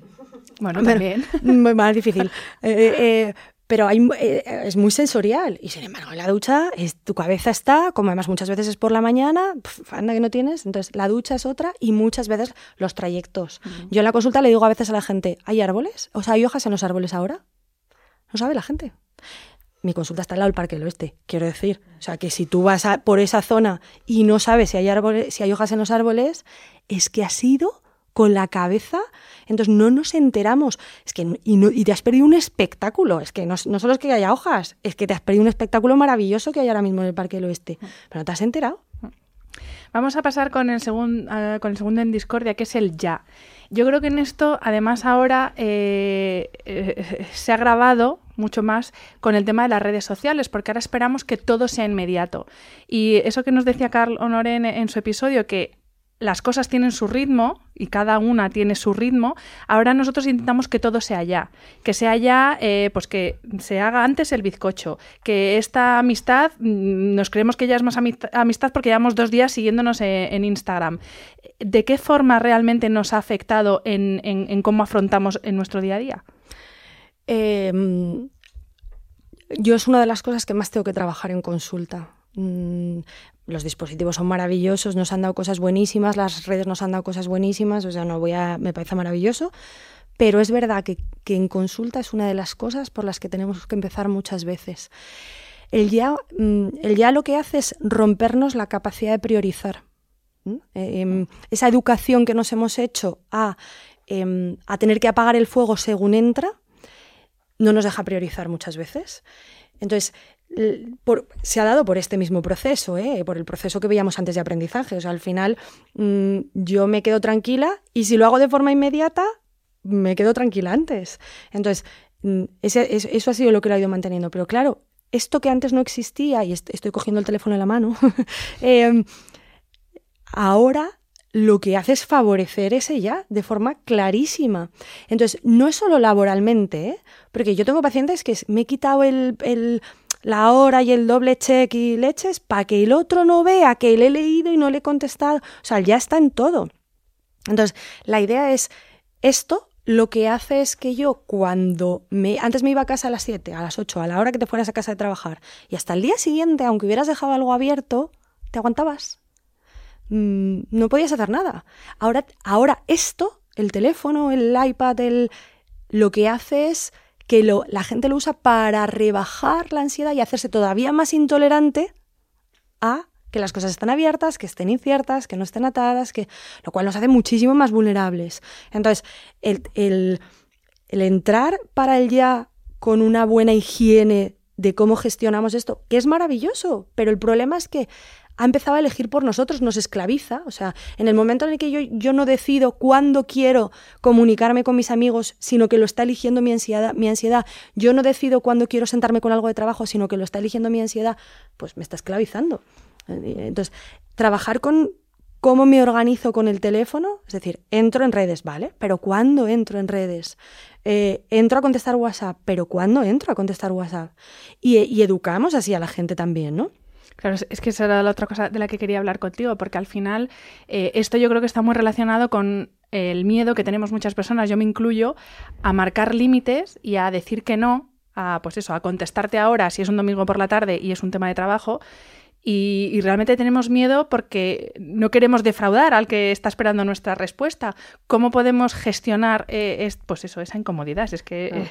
bueno, también. Más difícil. Eh, eh, pero hay, eh, es muy sensorial. Y sin embargo, en la ducha es, tu cabeza está, como además muchas veces es por la mañana, anda que no tienes. Entonces, la ducha es otra y muchas veces los trayectos. Yo en la consulta le digo a veces a la gente, ¿hay árboles? O sea, ¿hay hojas en los árboles ahora? No sabe la gente. Mi consulta está al lado del Parque del Oeste, quiero decir. O sea, que si tú vas por esa zona y no sabes si hay, árboles, si hay hojas en los árboles, es que ha sido con la cabeza, entonces no nos enteramos. Es que, y, te has perdido un espectáculo. Es que no, solo es que haya hojas, es que te has perdido un espectáculo maravilloso que hay ahora mismo en el Parque del Oeste. Pero no te has enterado. Vamos a pasar con el, segundo con el segundo en discordia, que es el ya. Yo creo que en esto, además, ahora eh, eh, se ha grabado mucho más con el tema de las redes sociales, porque ahora esperamos que todo sea inmediato. Y eso que nos decía Carl Honoré en su episodio, que las cosas tienen su ritmo y cada una tiene su ritmo, ahora nosotros intentamos que todo sea ya, que sea ya, eh, pues que se haga antes el bizcocho, que esta amistad, mm, nos creemos que ya es más amistad porque llevamos dos días siguiéndonos eh, en, Instagram. ¿De qué forma realmente nos ha afectado en, cómo afrontamos en nuestro día a día? Em, yo es una de las cosas que más tengo que trabajar en consulta. Mm, los dispositivos son maravillosos, nos han dado cosas buenísimas, las redes nos han dado cosas buenísimas, o sea, no voy a, me parece maravilloso, pero es verdad que, en consulta es una de las cosas por las que tenemos que empezar muchas veces. El ya, mm, el ya lo que hace es rompernos la capacidad de priorizar. Em, esa educación que nos hemos hecho a, em, a tener que apagar el fuego según entra, no nos deja priorizar muchas veces. Entonces, se ha dado por este mismo proceso, ¿eh? por el proceso que veíamos antes de aprendizaje. O sea, al final mm, yo me quedo tranquila y si lo hago de forma inmediata, me quedo tranquila antes. Entonces, mm, eso ha sido lo que lo ha ido manteniendo. Pero claro, esto que antes no existía, y estoy cogiendo el teléfono en la mano, em, ahora lo que hace es favorecer ese ya de forma clarísima. Entonces, no es solo laboralmente, ¿eh? porque yo tengo pacientes que me he quitado el la hora y el doble check y leches para que el otro no vea que le he leído y no le he contestado. O sea, ya está en todo. Entonces, la idea es esto lo que hace es que yo cuando me antes me iba a casa a las 7, a las 8, a la hora que te fueras a casa de trabajar y hasta el día siguiente, aunque hubieras dejado algo abierto, te aguantabas. Mm, no podías hacer nada. Ahora ahora esto, el teléfono, el iPad, el lo que hace es que la gente lo usa para rebajar la ansiedad y hacerse todavía más intolerante a que las cosas están abiertas, que estén inciertas, que no estén atadas, que, lo cual nos hace muchísimo más vulnerables. Entonces, el, el, entrar para el ya con una buena higiene de cómo gestionamos esto, que es maravilloso, pero el problema es que ha empezado a elegir por nosotros, nos esclaviza. O sea, en el momento en el que yo, yo no decido cuándo quiero comunicarme con mis amigos, sino que lo está eligiendo mi ansiedad, mi ansiedad, yo no decido cuándo quiero sentarme con algo de trabajo, sino que lo está eligiendo mi ansiedad, pues me está esclavizando. Entonces, trabajar con cómo me organizo con el teléfono, es decir, entro en redes, ¿vale? Pero ¿cuándo entro en redes? Eh, entro a contestar WhatsApp, pero ¿cuándo entro a contestar WhatsApp? Y, y educamos así a la gente también, ¿no? Claro, es que esa era la otra cosa de la que quería hablar contigo, porque al final eh, esto yo creo que está muy relacionado con el miedo que tenemos muchas personas, yo me incluyo, a marcar límites y a decir que no, a pues eso, a contestarte ahora si es un domingo por la tarde y es un tema de trabajo. Y, realmente tenemos miedo porque no queremos defraudar al que está esperando nuestra respuesta. ¿Cómo podemos gestionar eh, pues eso, esa incomodidad? Es que...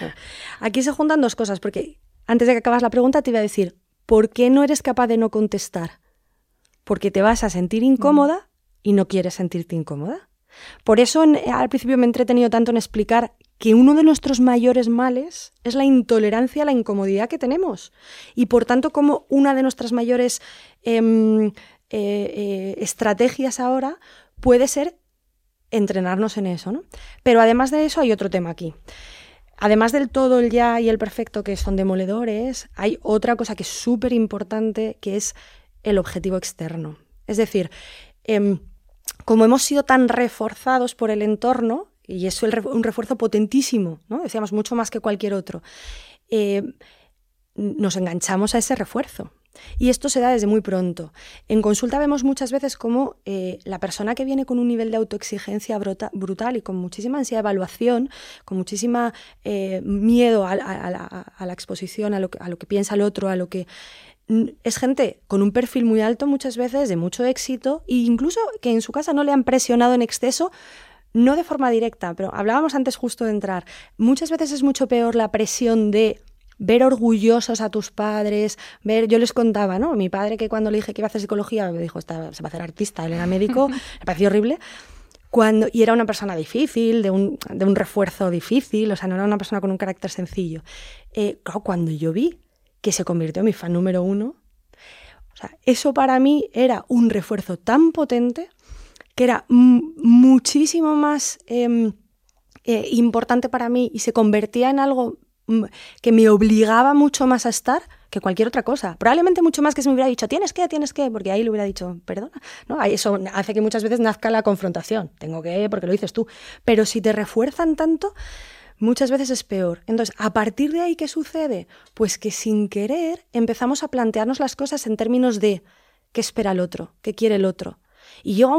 Aquí se juntan dos cosas, porque antes de que acabas la pregunta te iba a decir, ¿por qué no eres capaz de no contestar? Porque te vas a sentir incómoda y no quieres sentirte incómoda. Por eso al principio me he entretenido tanto en explicar que uno de nuestros mayores males es la intolerancia a la incomodidad que tenemos. Y por tanto, como una de nuestras mayores em, eh, eh, estrategias ahora puede ser entrenarnos en eso. ¿no? Pero además de eso hay otro tema aquí. Además del todo, el ya y el perfecto, que son demoledores, hay otra cosa que es súper importante, que es el objetivo externo. Es decir, em, como hemos sido tan reforzados por el entorno, y es un refuerzo potentísimo, ¿no? decíamos mucho más que cualquier otro, eh, nos enganchamos a ese refuerzo. Y esto se da desde muy pronto. En consulta vemos muchas veces cómo eh, la persona que viene con un nivel de autoexigencia brutal y con muchísima ansiedad de evaluación, con muchísima eh, miedo a, la, exposición, a lo, que, a lo que piensa el otro, a lo que es gente con un perfil muy alto muchas veces, de mucho éxito, e incluso que en su casa no le han presionado en exceso, no de forma directa, pero hablábamos antes justo de entrar. Muchas veces es mucho peor la presión de ver orgullosos a tus padres, ver, yo les contaba, ¿no? Mi padre que cuando le dije que iba a hacer psicología, me dijo, se va a hacer artista, él era médico, me pareció horrible. Cuando, y era una persona difícil, de un, de un refuerzo difícil, o sea, no era una persona con un carácter sencillo. Eh, cuando yo vi que se convirtió en mi fan número uno, o sea, eso para mí era un refuerzo tan potente que era muchísimo más em, eh, importante para mí y se convertía en algo que me obligaba mucho más a estar que cualquier otra cosa. Probablemente mucho más que si me hubiera dicho, tienes que, tienes que, porque ahí le hubiera dicho, perdona. ¿no? Eso hace que muchas veces nazca la confrontación. Tengo que, porque lo dices tú. Pero si te refuerzan tanto, muchas veces es peor. Entonces, a partir de ahí, ¿qué sucede? Pues que sin querer empezamos a plantearnos las cosas en términos de qué espera el otro, qué quiere el otro. Y yo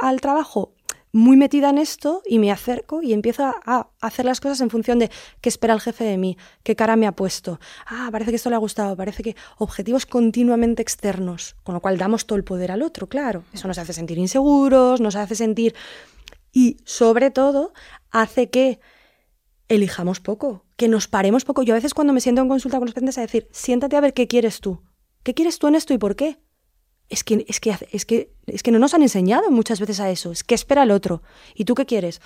al trabajo muy metida en esto y me acerco y empiezo a, hacer las cosas en función de qué espera el jefe de mí, qué cara me ha puesto. Ah, parece que esto le ha gustado, parece que objetivos continuamente externos, con lo cual damos todo el poder al otro, claro. Eso nos hace sentir inseguros, nos hace sentir... Y sobre todo hace que elijamos poco, que nos paremos poco. Yo a veces cuando me siento en consulta con los pacientes a decir, siéntate a ver qué quieres tú. ¿Qué quieres tú en esto y por qué? Es que, es que, es que, es que no nos han enseñado muchas veces a eso. Es que espera el otro. ¿Y tú qué quieres?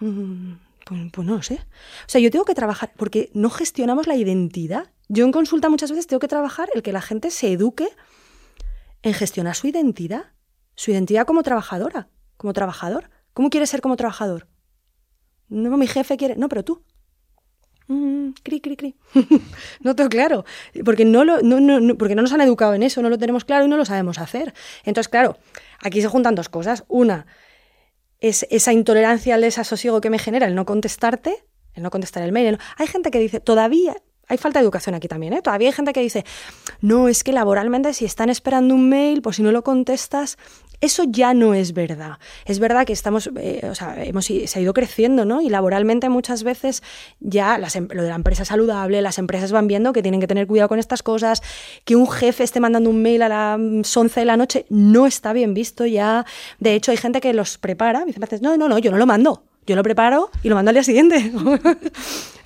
Mm, pues, pues, no lo sé. O sea, yo tengo que trabajar, porque no gestionamos la identidad. Yo en consulta muchas veces tengo que trabajar el que la gente se eduque en gestionar su identidad. Su identidad como trabajadora, como trabajador. ¿Cómo quieres ser como trabajador? No, mi jefe quiere. No, pero tú. Mm, cri, cri, cri. no tengo claro, porque no, lo, porque no nos han educado en eso, no lo tenemos claro y no lo sabemos hacer. Entonces, claro, aquí se juntan dos cosas. Una, es esa intolerancia al desasosiego que me genera el no contestarte, el no contestar el mail. Hay gente que dice, todavía, hay falta de educación aquí también, ¿eh? Todavía hay gente que dice, no, es que laboralmente si están esperando un mail, pues si no lo contestas, eso ya no es verdad. Es verdad que estamos, eh, o sea, hemos, se ha ido creciendo, ¿no? Y laboralmente muchas veces ya em, lo de la empresa saludable, las empresas van viendo que tienen que tener cuidado con estas cosas, que un jefe esté mandando un mail a las 11 de la noche no está bien visto ya. De hecho, hay gente que los prepara, y dice, no, no, no, yo no lo mando. Yo lo preparo y lo mando al día siguiente.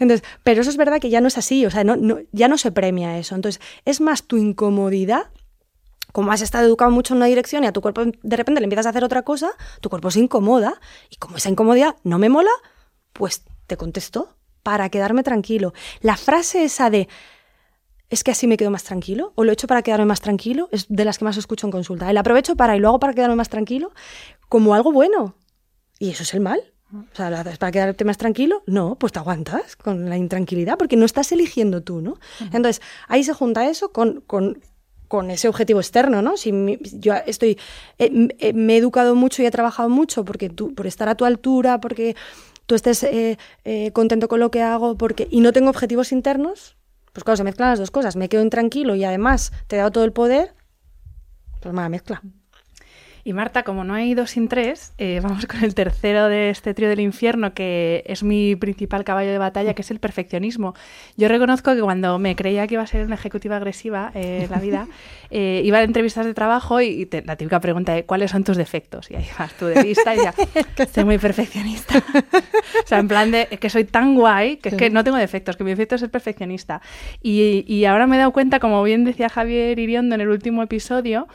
Entonces, pero eso es verdad que ya no es así, o sea, no, no, ya no se premia eso. Entonces, es más tu incomodidad como has estado educado mucho en una dirección y a tu cuerpo de repente le empiezas a hacer otra cosa, tu cuerpo se incomoda y como esa incomodidad no me mola, pues te contesto para quedarme tranquilo. La frase esa de es que así me quedo más tranquilo o lo he hecho para quedarme más tranquilo es de las que más escucho en consulta. El aprovecho para y lo hago para quedarme más tranquilo como algo bueno. Y eso es el mal. O sea, para quedarte más tranquilo, no, pues te aguantas con la intranquilidad porque no estás eligiendo tú, ¿no? Entonces, ahí se junta eso con, con con ese objetivo externo, ¿no? Si yo estoy, eh, eh, me he educado mucho y he trabajado mucho porque tú, por estar a tu altura, porque tú estés eh, contento con lo que hago, porque y no tengo objetivos internos, pues claro, se mezclan las dos cosas. Me quedo intranquilo y además te he dado todo el poder, pues mala mezcla. Y Marta, como no hay dos sin tres, eh, vamos con el tercero de este trío del infierno, que es mi principal caballo de batalla, que es el perfeccionismo. Yo reconozco que cuando me creía que iba a ser una ejecutiva agresiva eh, en la vida, eh, iba a entrevistas de trabajo y, la típica pregunta de ¿cuáles son tus defectos? Y ahí vas tú de lista y ya, soy muy perfeccionista. o sea, en plan de que soy tan guay que es que no tengo defectos, que mi defecto es ser perfeccionista. Y, y ahora me he dado cuenta, como bien decía Javier Iriondo en el último episodio,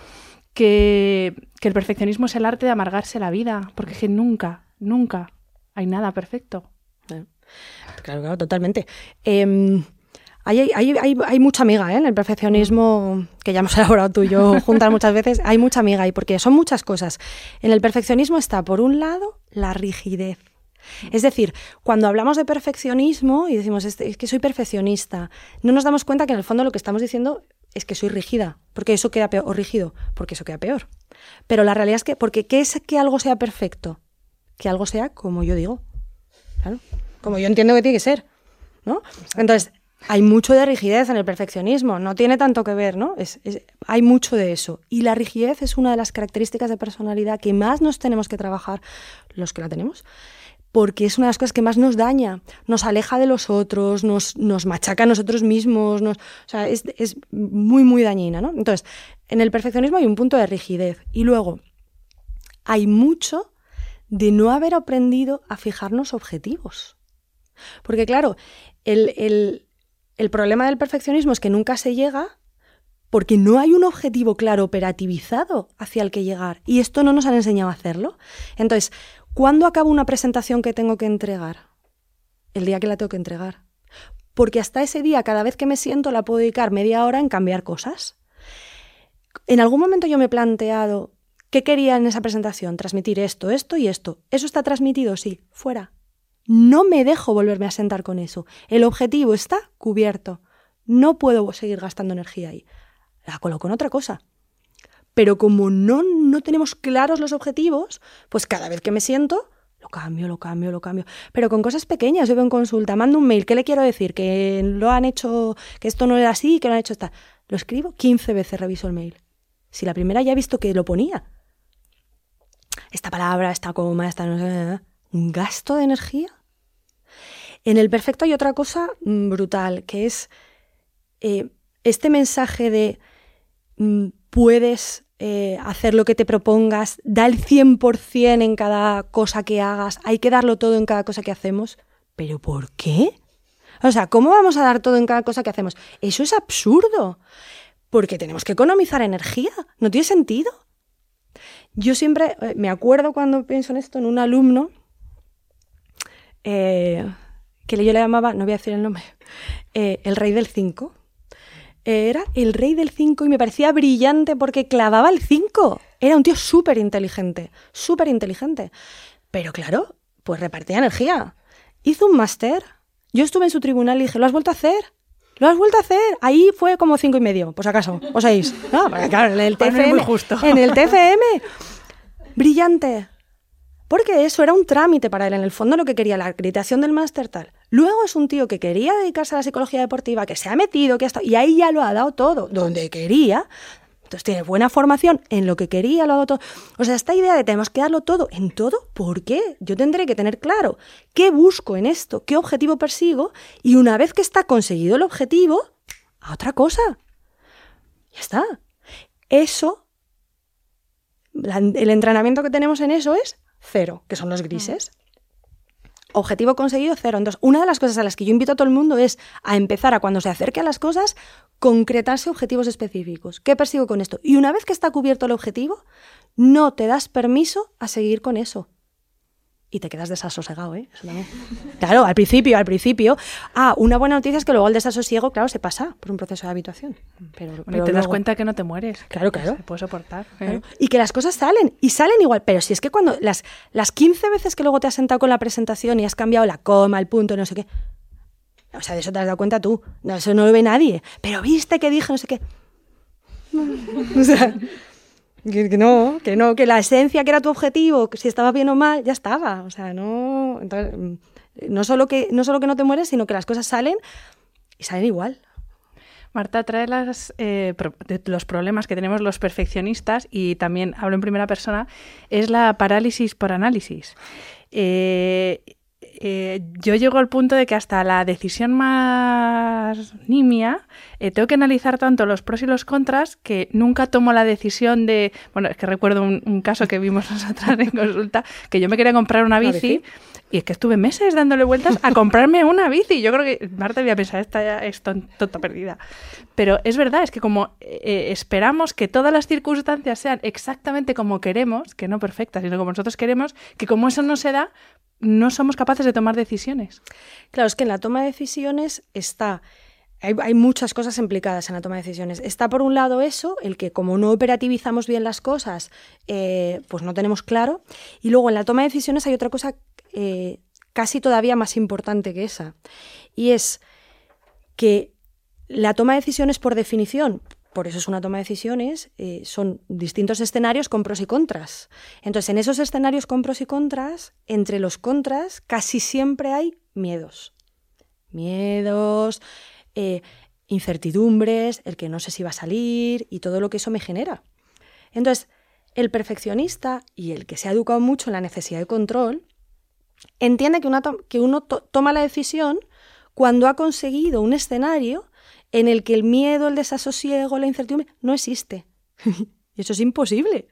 que, el perfeccionismo es el arte de amargarse la vida, porque es que nunca, nunca hay nada perfecto. Claro, claro, totalmente. Em, hay, mucha amiga ¿eh? en el perfeccionismo, que ya hemos elaborado tú y yo juntas muchas veces, hay mucha amiga ahí, porque son muchas cosas. En el perfeccionismo está, por un lado, la rigidez. Es decir, cuando hablamos de perfeccionismo y decimos es que soy perfeccionista, no nos damos cuenta que en el fondo lo que estamos diciendo es que soy rígida, porque eso queda peor, o rígido, porque eso queda peor. Pero la realidad es que, porque ¿qué es que algo sea perfecto? Que algo sea como yo digo, claro, como yo entiendo que tiene que ser, ¿no? Entonces, hay mucho de rigidez en el perfeccionismo, no tiene tanto que ver, ¿no? hay mucho de eso. Y la rigidez es una de las características de personalidad que más nos tenemos que trabajar, los que la tenemos, porque es una de las cosas que más nos daña, nos aleja de los otros, nos, nos machaca a nosotros mismos, o sea, es, es, muy, muy dañina. ¿no? Entonces, en el perfeccionismo hay un punto de rigidez y luego hay mucho de no haber aprendido a fijarnos objetivos. Porque claro, el, el, el problema del perfeccionismo es que nunca se llega porque no hay un objetivo claro operativizado hacia el que llegar y esto no nos han enseñado a hacerlo. Entonces, ¿Cuándo acabo una presentación que tengo que entregar? El día que la tengo que entregar. Porque hasta ese día, cada vez que me siento, la puedo dedicar media hora en cambiar cosas. En algún momento yo me he planteado qué quería en esa presentación, transmitir esto, esto y esto. ¿Eso está transmitido? Sí, fuera. No me dejo volverme a sentar con eso. El objetivo está cubierto. No puedo seguir gastando energía ahí. La coloco en otra cosa. Pero como no, no tenemos claros los objetivos, pues cada vez que me siento, lo cambio, lo cambio, lo cambio. Pero con cosas pequeñas, yo veo en consulta, mando un mail, ¿qué le quiero decir? Que lo han hecho, que esto no era así, que lo han hecho esta. Lo escribo 15 veces, reviso el mail. Si la primera ya he visto que lo ponía. Esta palabra, esta coma, esta no sé, un gasto de energía. En el perfecto hay otra cosa mm, brutal, que es eh, este mensaje de mm, puedes eh, hacer lo que te propongas, da el 100% en cada cosa que hagas, hay que darlo todo en cada cosa que hacemos. ¿Pero por qué? O sea, ¿cómo vamos a dar todo en cada cosa que hacemos? Eso es absurdo, porque tenemos que economizar energía, no tiene sentido. Yo siempre eh, me acuerdo cuando pienso en esto en un alumno eh, que yo le llamaba, no voy a decir el nombre, el rey del 5 era el rey del 5 y me parecía brillante porque clavaba el 5. Era un tío súper inteligente, súper inteligente. Pero claro, pues repartía energía. Hizo un máster. Yo estuve en su tribunal y dije, ¿lo has vuelto a hacer? ¿Lo has vuelto a hacer? Ahí fue como cinco y medio, si acaso, o seis. No, claro, en el. Justo. En el TCM. Brillante. Porque eso era un trámite para él. En el fondo lo que quería, la acreditación del máster tal. Luego es un tío que quería dedicarse a la psicología deportiva, que se ha metido, que ha estado, y ahí ya lo ha dado todo, donde quería. Entonces tiene buena formación en lo que quería, lo ha dado todo. O sea, esta idea de tenemos que darlo todo en todo, ¿por qué? Yo tendré que tener claro qué busco en esto, qué objetivo persigo, y una vez que está conseguido el objetivo, a otra cosa. Ya está. Eso, el entrenamiento que tenemos en eso es cero, que son los grises. Objetivo conseguido, cero. Entonces, una de las cosas a las que yo invito a todo el mundo es a empezar a cuando se acerque a las cosas, concretarse objetivos específicos. ¿Qué persigo con esto? Y una vez que está cubierto el objetivo, no te das permiso a seguir con eso y te quedas desasosegado, ¿eh? Claro, al principio, al principio. Ah, una buena noticia es que luego el desasosiego, claro, se pasa por un proceso de habituación. Pero, y te das cuenta que no te mueres. Claro, claro. Se puede soportar. ¿eh? Y que las cosas salen, y salen igual. Pero si es que cuando las, las 15 veces que luego te has sentado con la presentación y has cambiado la coma, el punto, no sé qué. O sea, de eso te has dado cuenta tú. No, eso no lo ve nadie. Pero viste que dije no sé qué. o sea, que, no, que no, que la esencia que era tu objetivo, que si estaba bien o mal, ya estaba. O sea, no. Entonces, mm, no solo que no, solo que no te mueres, sino que las cosas salen y salen igual. Marta trae las, eh, los problemas que tenemos los perfeccionistas y también hablo en primera persona, es la parálisis por análisis. Eh, eh, yo llego al punto de que hasta la decisión más nimia eh, tengo que analizar tanto los pros y los contras que nunca tomo la decisión de. Bueno, es que recuerdo un, caso que vimos nosotras en consulta, que yo me quería comprar una bici, y es que estuve meses dándole vueltas a comprarme una bici. Yo creo que Marta había pensado, esta ya es tonta perdida. Pero es verdad, es que como eh, esperamos que todas las circunstancias sean exactamente como queremos, que no perfectas, sino como nosotros queremos, que como eso no se da, no somos capaces de tomar decisiones. Claro, es que en la toma de decisiones está... Hay, muchas cosas implicadas en la toma de decisiones. Está por un lado eso, el que como no operativizamos bien las cosas, eh, pues no tenemos claro. Y luego en la toma de decisiones hay otra cosa eh, casi todavía más importante que esa. Y es que la toma de decisiones, por definición, por eso es una toma de decisiones, eh, son distintos escenarios con pros y contras. Entonces, en esos escenarios con pros y contras, entre los contras casi siempre hay miedos. Miedos, eh, incertidumbres, el que no sé si va a salir y todo lo que eso me genera. Entonces, el perfeccionista y el que se ha educado mucho en la necesidad de control, entiende que, que uno toma la decisión cuando ha conseguido un escenario en el que el miedo, el desasosiego, la incertidumbre no existe. y eso es imposible.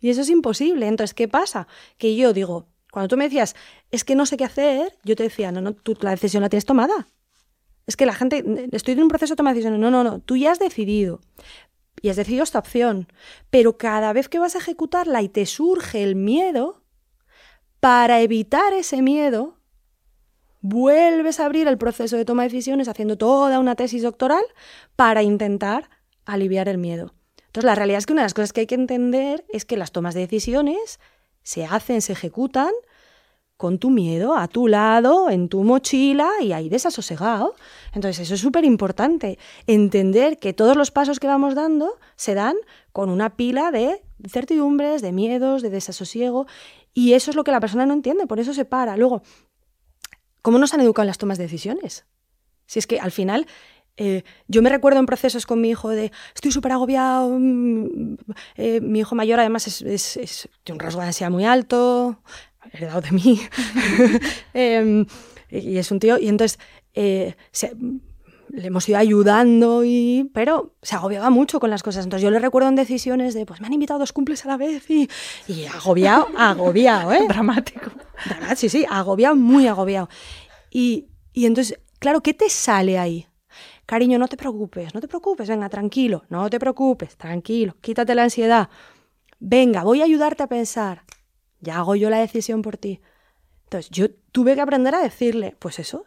Y eso es imposible. Entonces, ¿qué pasa? Que yo digo, cuando tú me decías, es que no sé qué hacer, yo te decía, no, no, tú la decisión la tienes tomada. Es que la gente, estoy en un proceso de toma de decisiones. No, no, no, tú ya has decidido. Y has decidido esta opción. Pero cada vez que vas a ejecutarla y te surge el miedo, para evitar ese miedo, vuelves a abrir el proceso de toma de decisiones haciendo toda una tesis doctoral para intentar aliviar el miedo. Entonces, la realidad es que una de las cosas que hay que entender es que las tomas de decisiones se hacen, se ejecutan con tu miedo a tu lado, en tu mochila y ahí desasosegado. Entonces, eso es súper importante. Entender que todos los pasos que vamos dando se dan con una pila de incertidumbres, de miedos, de desasosiego. Y eso es lo que la persona no entiende, por eso se para. Luego, ¿cómo nos han educado en las tomas de decisiones? Si es que al final eh, yo me recuerdo en procesos con mi hijo de estoy súper agobiado, mm, eh, mi hijo mayor además es, es, es, de un rasgo de ansiedad muy alto, heredado de mí, eh, y es un tío, y entonces eh, se, le hemos ido ayudando, y, pero se agobiaba mucho con las cosas. Entonces yo le recuerdo en decisiones de, pues me han invitado dos cumples a la vez y, y agobiado, agobiado, ¿eh? Dramático. Sí, sí, agobiado, muy agobiado. Y, y entonces, claro, ¿qué te sale ahí? Cariño, no te preocupes, no te preocupes, venga, tranquilo, no te preocupes, tranquilo, quítate la ansiedad. Venga, voy a ayudarte a pensar. Ya hago yo la decisión por ti. Entonces, yo tuve que aprender a decirle, pues eso.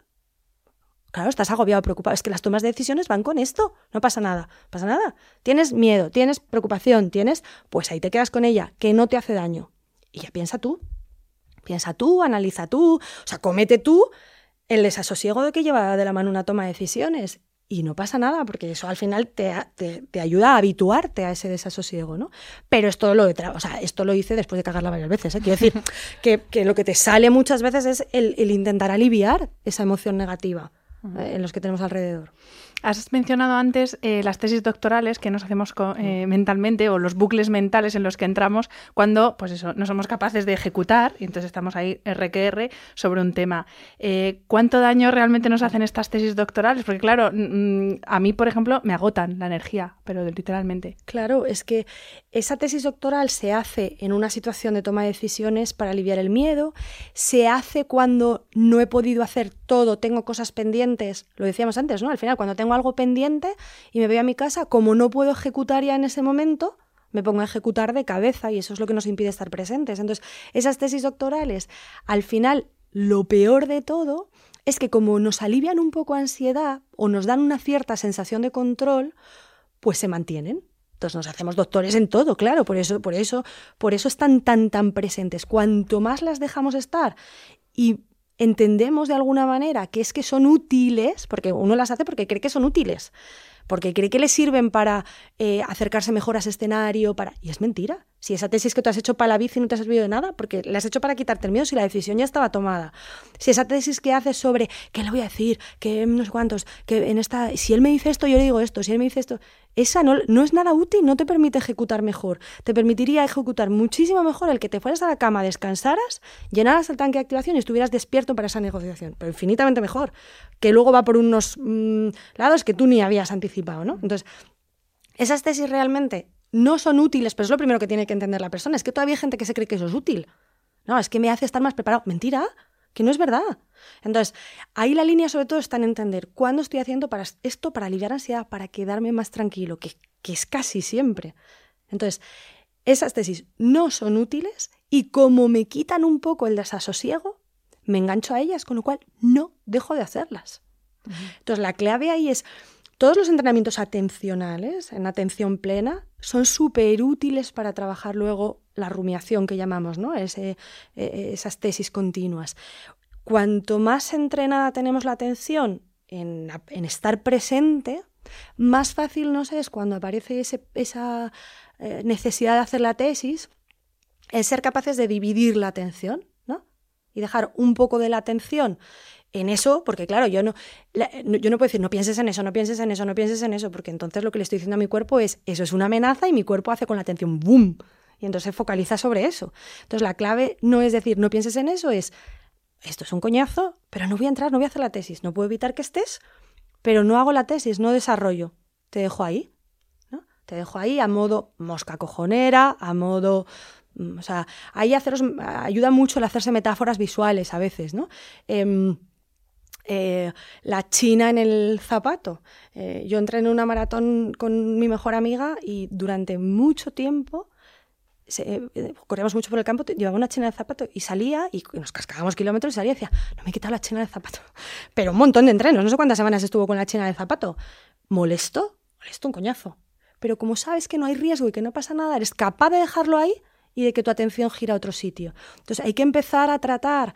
Claro, estás agobiado, preocupado. Es que las tomas de decisiones van con esto. No pasa nada, pasa nada. Tienes miedo, tienes preocupación, tienes, pues ahí te quedas con ella, que no te hace daño. Y ya piensa tú. Piensa tú, analiza tú, o sea, comete tú el desasosiego de que lleva de la mano una toma de decisiones. Y no pasa nada, porque eso al final te, te, te ayuda a habituarte a ese desasosiego, ¿no? Pero esto lo, o sea, esto lo hice después de cagarla varias veces, ¿eh? Quiero decir que, que, lo que te sale muchas veces es el, el intentar aliviar esa emoción negativa eh, en los que tenemos alrededor. Has mencionado antes eh, las tesis doctorales que nos hacemos eh, mentalmente o los bucles mentales en los que entramos cuando, pues eso, no somos capaces de ejecutar y entonces estamos ahí RQR sobre un tema. Eh, ¿Cuánto daño realmente nos hacen estas tesis doctorales? Porque claro, mm, a mí, por ejemplo, me agotan la energía, pero literalmente. Claro, es que esa tesis doctoral se hace en una situación de toma de decisiones para aliviar el miedo, se hace cuando no he podido hacer todo, tengo cosas pendientes, lo decíamos antes, ¿no? Al final, cuando tengo algo pendiente y me voy a mi casa, como no puedo ejecutar ya en ese momento, me pongo a ejecutar de cabeza y eso es lo que nos impide estar presentes. Entonces, esas tesis doctorales, al final, lo peor de todo es que como nos alivian un poco ansiedad o nos dan una cierta sensación de control, pues se mantienen. Entonces nos hacemos doctores en todo, claro, por eso, por eso, por eso están tan tan presentes. Cuanto más las dejamos estar y entendemos de alguna manera que es que son útiles, porque uno las hace porque cree que son útiles, porque cree que le sirven para eh, acercarse mejor a ese escenario, para... y es mentira. Si esa tesis que tú has hecho para la bici no te ha servido de nada, porque la has hecho para quitarte el miedo si la decisión ya estaba tomada. Si esa tesis que haces sobre qué le voy a decir, que no sé cuántos, que en esta, si él me dice esto, yo le digo esto, si él me dice esto, esa no, no es nada útil, no te permite ejecutar mejor. Te permitiría ejecutar muchísimo mejor el que te fueras a la cama, descansaras, llenaras el tanque de activación y estuvieras despierto para esa negociación. Pero infinitamente mejor, que luego va por unos mmm, lados que tú ni habías anticipado, ¿no? Entonces, esas tesis realmente no son útiles, pero es lo primero que tiene que entender la persona. Es que todavía hay gente que se cree que eso es útil. No, es que me hace estar más preparado. Mentira, que no es verdad. Entonces, ahí la línea sobre todo está en entender cuándo estoy haciendo para esto para aliviar ansiedad, para quedarme más tranquilo, que, que es casi siempre. Entonces, esas tesis no son útiles y como me quitan un poco el desasosiego, me engancho a ellas, con lo cual no dejo de hacerlas. Uh -huh. Entonces, la clave ahí es todos los entrenamientos atencionales, en atención plena, son súper útiles para trabajar luego la rumiación que llamamos, ¿no? Eh, esas tesis continuas. Cuanto más entrenada tenemos la atención en, estar presente, más fácil nos es cuando aparece esa eh, necesidad de hacer la tesis, el ser capaces de dividir la atención, ¿no? Y dejar un poco de la atención en eso, porque claro, yo no, yo no puedo decir, no pienses en eso, no pienses en eso, no pienses en eso, porque entonces lo que le estoy diciendo a mi cuerpo es, eso es una amenaza y mi cuerpo hace con la atención, ¡boom! Y entonces focaliza sobre eso. Entonces la clave no es decir, no pienses en eso, es, esto es un coñazo, pero no voy a entrar, no voy a hacer la tesis, no puedo evitar que estés, pero no hago la tesis, no desarrollo, te dejo ahí, ¿no? Te dejo ahí a modo mosca cojonera, a modo o sea, ahí haceros, ayuda mucho el hacerse metáforas visuales a veces, ¿no? Eh, eh, la china en el zapato. Eh, yo entré en una maratón con mi mejor amiga y durante mucho tiempo se, eh, corríamos mucho por el campo, llevaba una china de zapato y salía y nos cascábamos kilómetros y salía y decía, no me he quitado la china de zapato. Pero un montón de entrenos, no sé cuántas semanas estuvo con la china de zapato. ¿Molesto? Molesto un coñazo. Pero como sabes que no hay riesgo y que no pasa nada, eres capaz de dejarlo ahí y de que tu atención gira a otro sitio. Entonces hay que empezar a tratar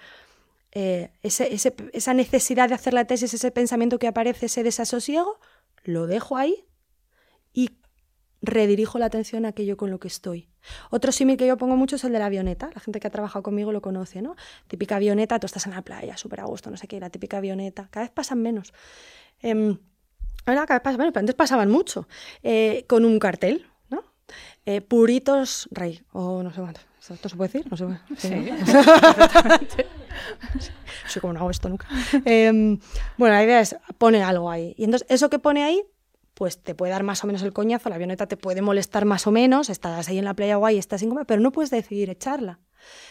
eh, esa necesidad de hacer la tesis, ese pensamiento que aparece, ese desasosiego, lo dejo ahí y redirijo la atención a aquello con lo que estoy. Otro símil que yo pongo mucho es el de la avioneta. La gente que ha trabajado conmigo lo conoce, ¿no? Típica avioneta, tú estás en la playa, súper a gusto, no sé qué, la típica avioneta. Cada vez pasan menos. Eh, ahora cada vez pasan menos, pero antes pasaban mucho. Eh, con un cartel, ¿no? Eh, puritos rey, o no sé cuánto. ¿Esto se puede decir? No sé. Sí, sí como no hago esto nunca. Em, bueno, la idea es, pone algo ahí. Y entonces, eso que pone ahí pues te puede dar más o menos el coñazo, la avioneta te puede molestar más o menos, estás ahí en la playa guay, estás incómoda, pero no puedes decidir echarla.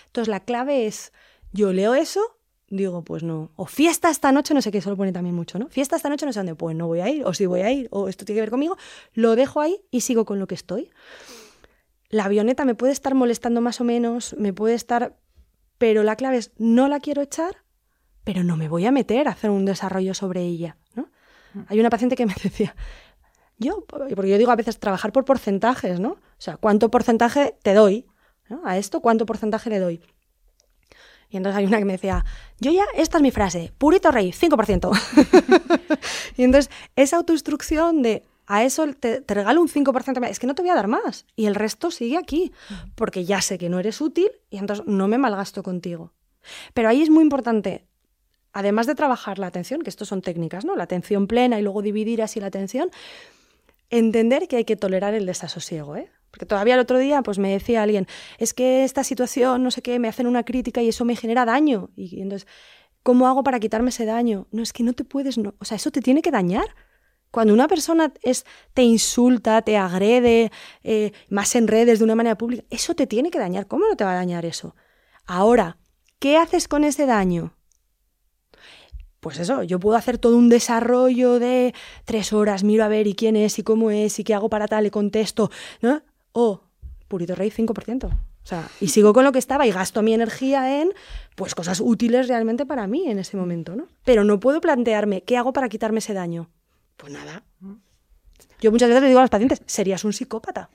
Entonces la clave es, yo leo eso, digo, pues no. O fiesta esta noche, no sé qué, eso lo pone también mucho, ¿no? Fiesta esta noche, no sé dónde, pues no voy a ir, o sí voy a ir, o esto tiene que ver conmigo, lo dejo ahí y sigo con lo que estoy. La avioneta me puede estar molestando más o menos, me puede estar... Pero la clave es, no la quiero echar, pero no me voy a meter a hacer un desarrollo sobre ella, ¿no? Mm. Hay una paciente que me decía, yo, porque yo digo a veces trabajar por porcentajes, ¿no? O sea, ¿cuánto porcentaje te doy? A esto, ¿cuánto porcentaje le doy? Y entonces hay una que me decía, yo ya, esta es mi frase, purito rey, 5%. y entonces esa autoinstrucción de a eso te, te, regalo un 5%, es que no te voy a dar más. Y el resto sigue aquí, porque ya sé que no eres útil y entonces no me malgasto contigo. Pero ahí es muy importante, además de trabajar la atención, que esto son técnicas, ¿no? La atención plena y luego dividir así la atención, entender que hay que tolerar el desasosiego, ¿eh? Porque todavía el otro día pues me decía alguien, es que esta situación, no sé qué, me hacen una crítica y eso me genera daño. Y entonces, ¿cómo hago para quitarme ese daño? No, es que no te puedes, no, o sea, eso te tiene que dañar. Cuando una persona te insulta, te agrede, eh, más en redes de una manera pública, eso te tiene que dañar. ¿Cómo no te va a dañar eso? Ahora, ¿qué haces con ese daño? pues eso, yo puedo hacer todo un desarrollo de tres horas, miro a ver y quién es y cómo es y qué hago para tal, le contesto, ¿no? O Purito Rey 5%. O sea, y sigo con lo que estaba y gasto mi energía en pues cosas útiles realmente para mí en ese momento, ¿no? Pero no puedo plantearme qué hago para quitarme ese daño. Pues nada. Yo muchas veces le digo a los pacientes, serías un psicópata.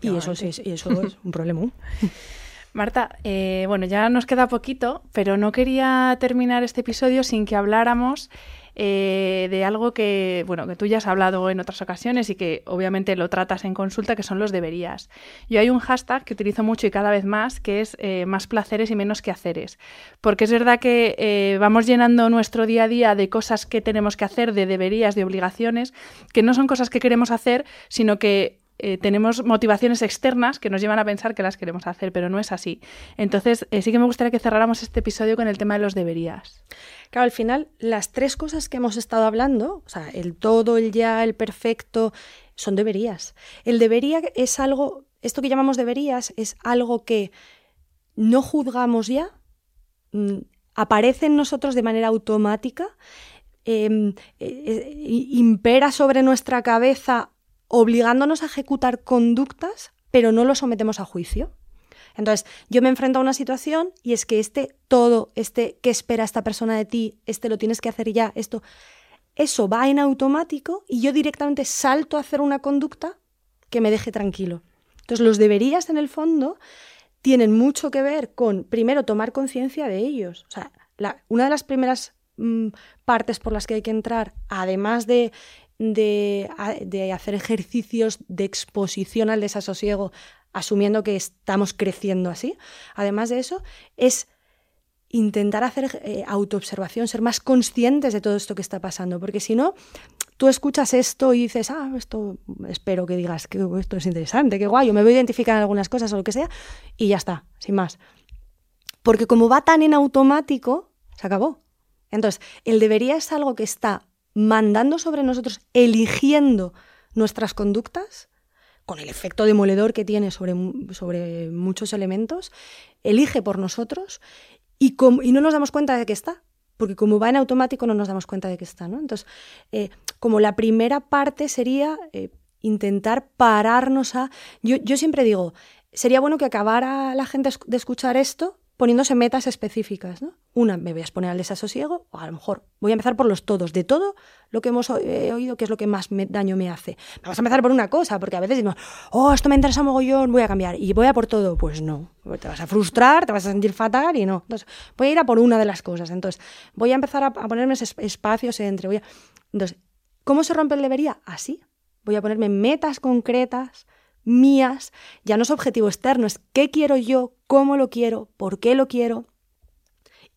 Y eso, sí, y eso es un problema. Marta, eh, bueno, ya nos queda poquito, pero no quería terminar este episodio sin que habláramos eh, de algo que, bueno, que tú ya has hablado en otras ocasiones y que obviamente lo tratas en consulta, que son los deberías. Yo hay un hashtag que utilizo mucho y cada vez más, que es eh, más placeres y menos que haceres. Porque es verdad que vamos llenando nuestro día a día de cosas que tenemos que hacer, de deberías, de obligaciones, que no son cosas que queremos hacer, sino que eh, tenemos motivaciones externas que nos llevan a pensar que las queremos hacer, pero no es así. Entonces, eh, sí que me gustaría que cerráramos este episodio con el tema de los deberías. Claro, al final, las tres cosas que hemos estado hablando, o sea, el todo, el ya, el perfecto, son deberías. El debería es algo, esto que llamamos deberías, es algo que no juzgamos ya, mm, aparece en nosotros de manera automática, em, eh, impera sobre nuestra cabeza obligándonos a ejecutar conductas, pero no lo sometemos a juicio. Entonces, yo me enfrento a una situación y es que este todo, este que espera esta persona de ti, este lo tienes que hacer ya, esto, eso va en automático y yo directamente salto a hacer una conducta que me deje tranquilo. Entonces, los deberías en el fondo tienen mucho que ver con, primero, tomar conciencia de ellos. O sea, una de las primeras mm, partes por las que hay que entrar, además de de, hacer ejercicios de exposición al desasosiego, asumiendo que estamos creciendo así. Además de eso, es intentar hacer eh, autoobservación, ser más conscientes de todo esto que está pasando, porque si no, tú escuchas esto y dices, ah, esto espero que digas que esto es interesante, que guay, yo me voy a identificar en algunas cosas o lo que sea, y ya está, sin más. Porque como va tan en automático, se acabó. Entonces, el debería es algo que está mandando sobre nosotros, eligiendo nuestras conductas, con el efecto demoledor que tiene sobre, sobre muchos elementos, elige por nosotros y, y, no nos damos cuenta de que está, porque como va en automático no nos damos cuenta de que está. ¿no? Entonces, eh, como la primera parte sería eh, intentar pararnos a... Yo, yo siempre digo, sería bueno que acabara la gente de escuchar esto poniéndose metas específicas. ¿no? Una, me voy a exponer al desasosiego, o a lo mejor voy a empezar por los todos, de todo lo que hemos oído, que es lo que más daño me hace. Vamos a empezar por una cosa, porque a veces decimos, oh, esto me interesa mogollón, voy a cambiar, y voy a por todo. Pues no, te vas a frustrar, te vas a sentir fatal y no. Entonces, voy a ir a por una de las cosas. Entonces, voy a empezar a, ponerme espacios entre. Voy a... Entonces, ¿cómo se rompe el debería? Así. Voy a ponerme metas concretas mías, ya no es objetivo externo, es qué quiero yo, cómo lo quiero, por qué lo quiero,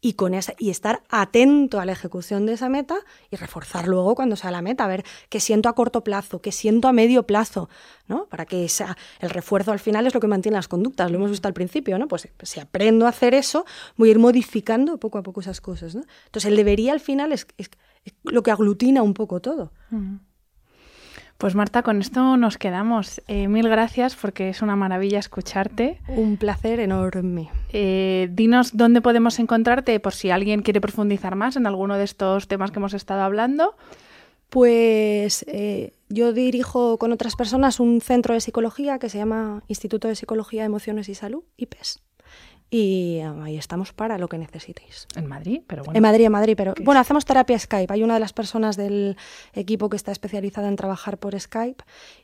y, con esa, y estar atento a la ejecución de esa meta y reforzar luego cuando sea la meta, a ver qué siento a corto plazo, qué siento a medio plazo, ¿no? Para que esa, el refuerzo al final es lo que mantiene las conductas, lo hemos visto al principio, ¿no? Pues, si aprendo a hacer eso, voy a ir modificando poco a poco esas cosas, ¿no? Entonces el debería al final es, lo que aglutina un poco todo. Pues Marta, con esto nos quedamos. Eh, mil gracias porque es una maravilla escucharte. Un placer enorme. Eh, dinos dónde podemos encontrarte por si alguien quiere profundizar más en alguno de estos temas que hemos estado hablando. Pues eh, yo dirijo con otras personas un centro de psicología que se llama Instituto de Psicología, Emociones y Salud, IPES y ahí estamos para lo que necesitéis. En Madrid, pero bueno. En Madrid, en Madrid, pero bueno, hacemos terapia Skype. Hay una de las personas del equipo que está especializada en trabajar por Skype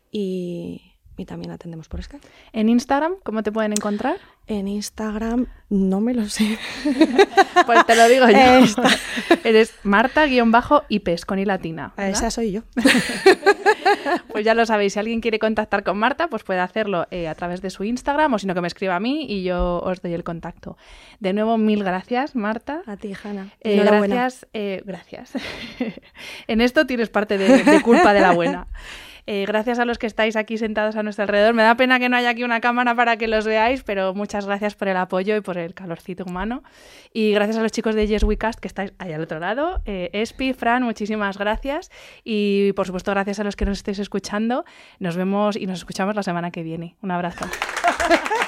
y, y también atendemos por Skype. ¿En Instagram cómo te pueden encontrar? En Instagram no me lo sé. pues te lo digo yo. Eres Marta-Ipes con i latina. Esa soy yo. pues ya lo sabéis, si alguien quiere contactar con Marta, pues puede hacerlo eh, a través de su Instagram o si no que me escriba a mí y yo os doy el contacto. De nuevo, mil gracias, Marta. A ti, Hanna. Eh, gracias. Eh, gracias. en esto tienes parte de culpa de la buena. Eh, gracias a los que estáis aquí sentados a nuestro alrededor. Me da pena que no haya aquí una cámara para que los veáis, pero muchas gracias por el apoyo y por el calorcito humano. Y gracias a los chicos de Yes We Cast que estáis ahí al otro lado. Eh, Espi, Fran, muchísimas gracias. Y por supuesto, gracias a los que nos estéis escuchando. Nos vemos y nos escuchamos la semana que viene. Un abrazo.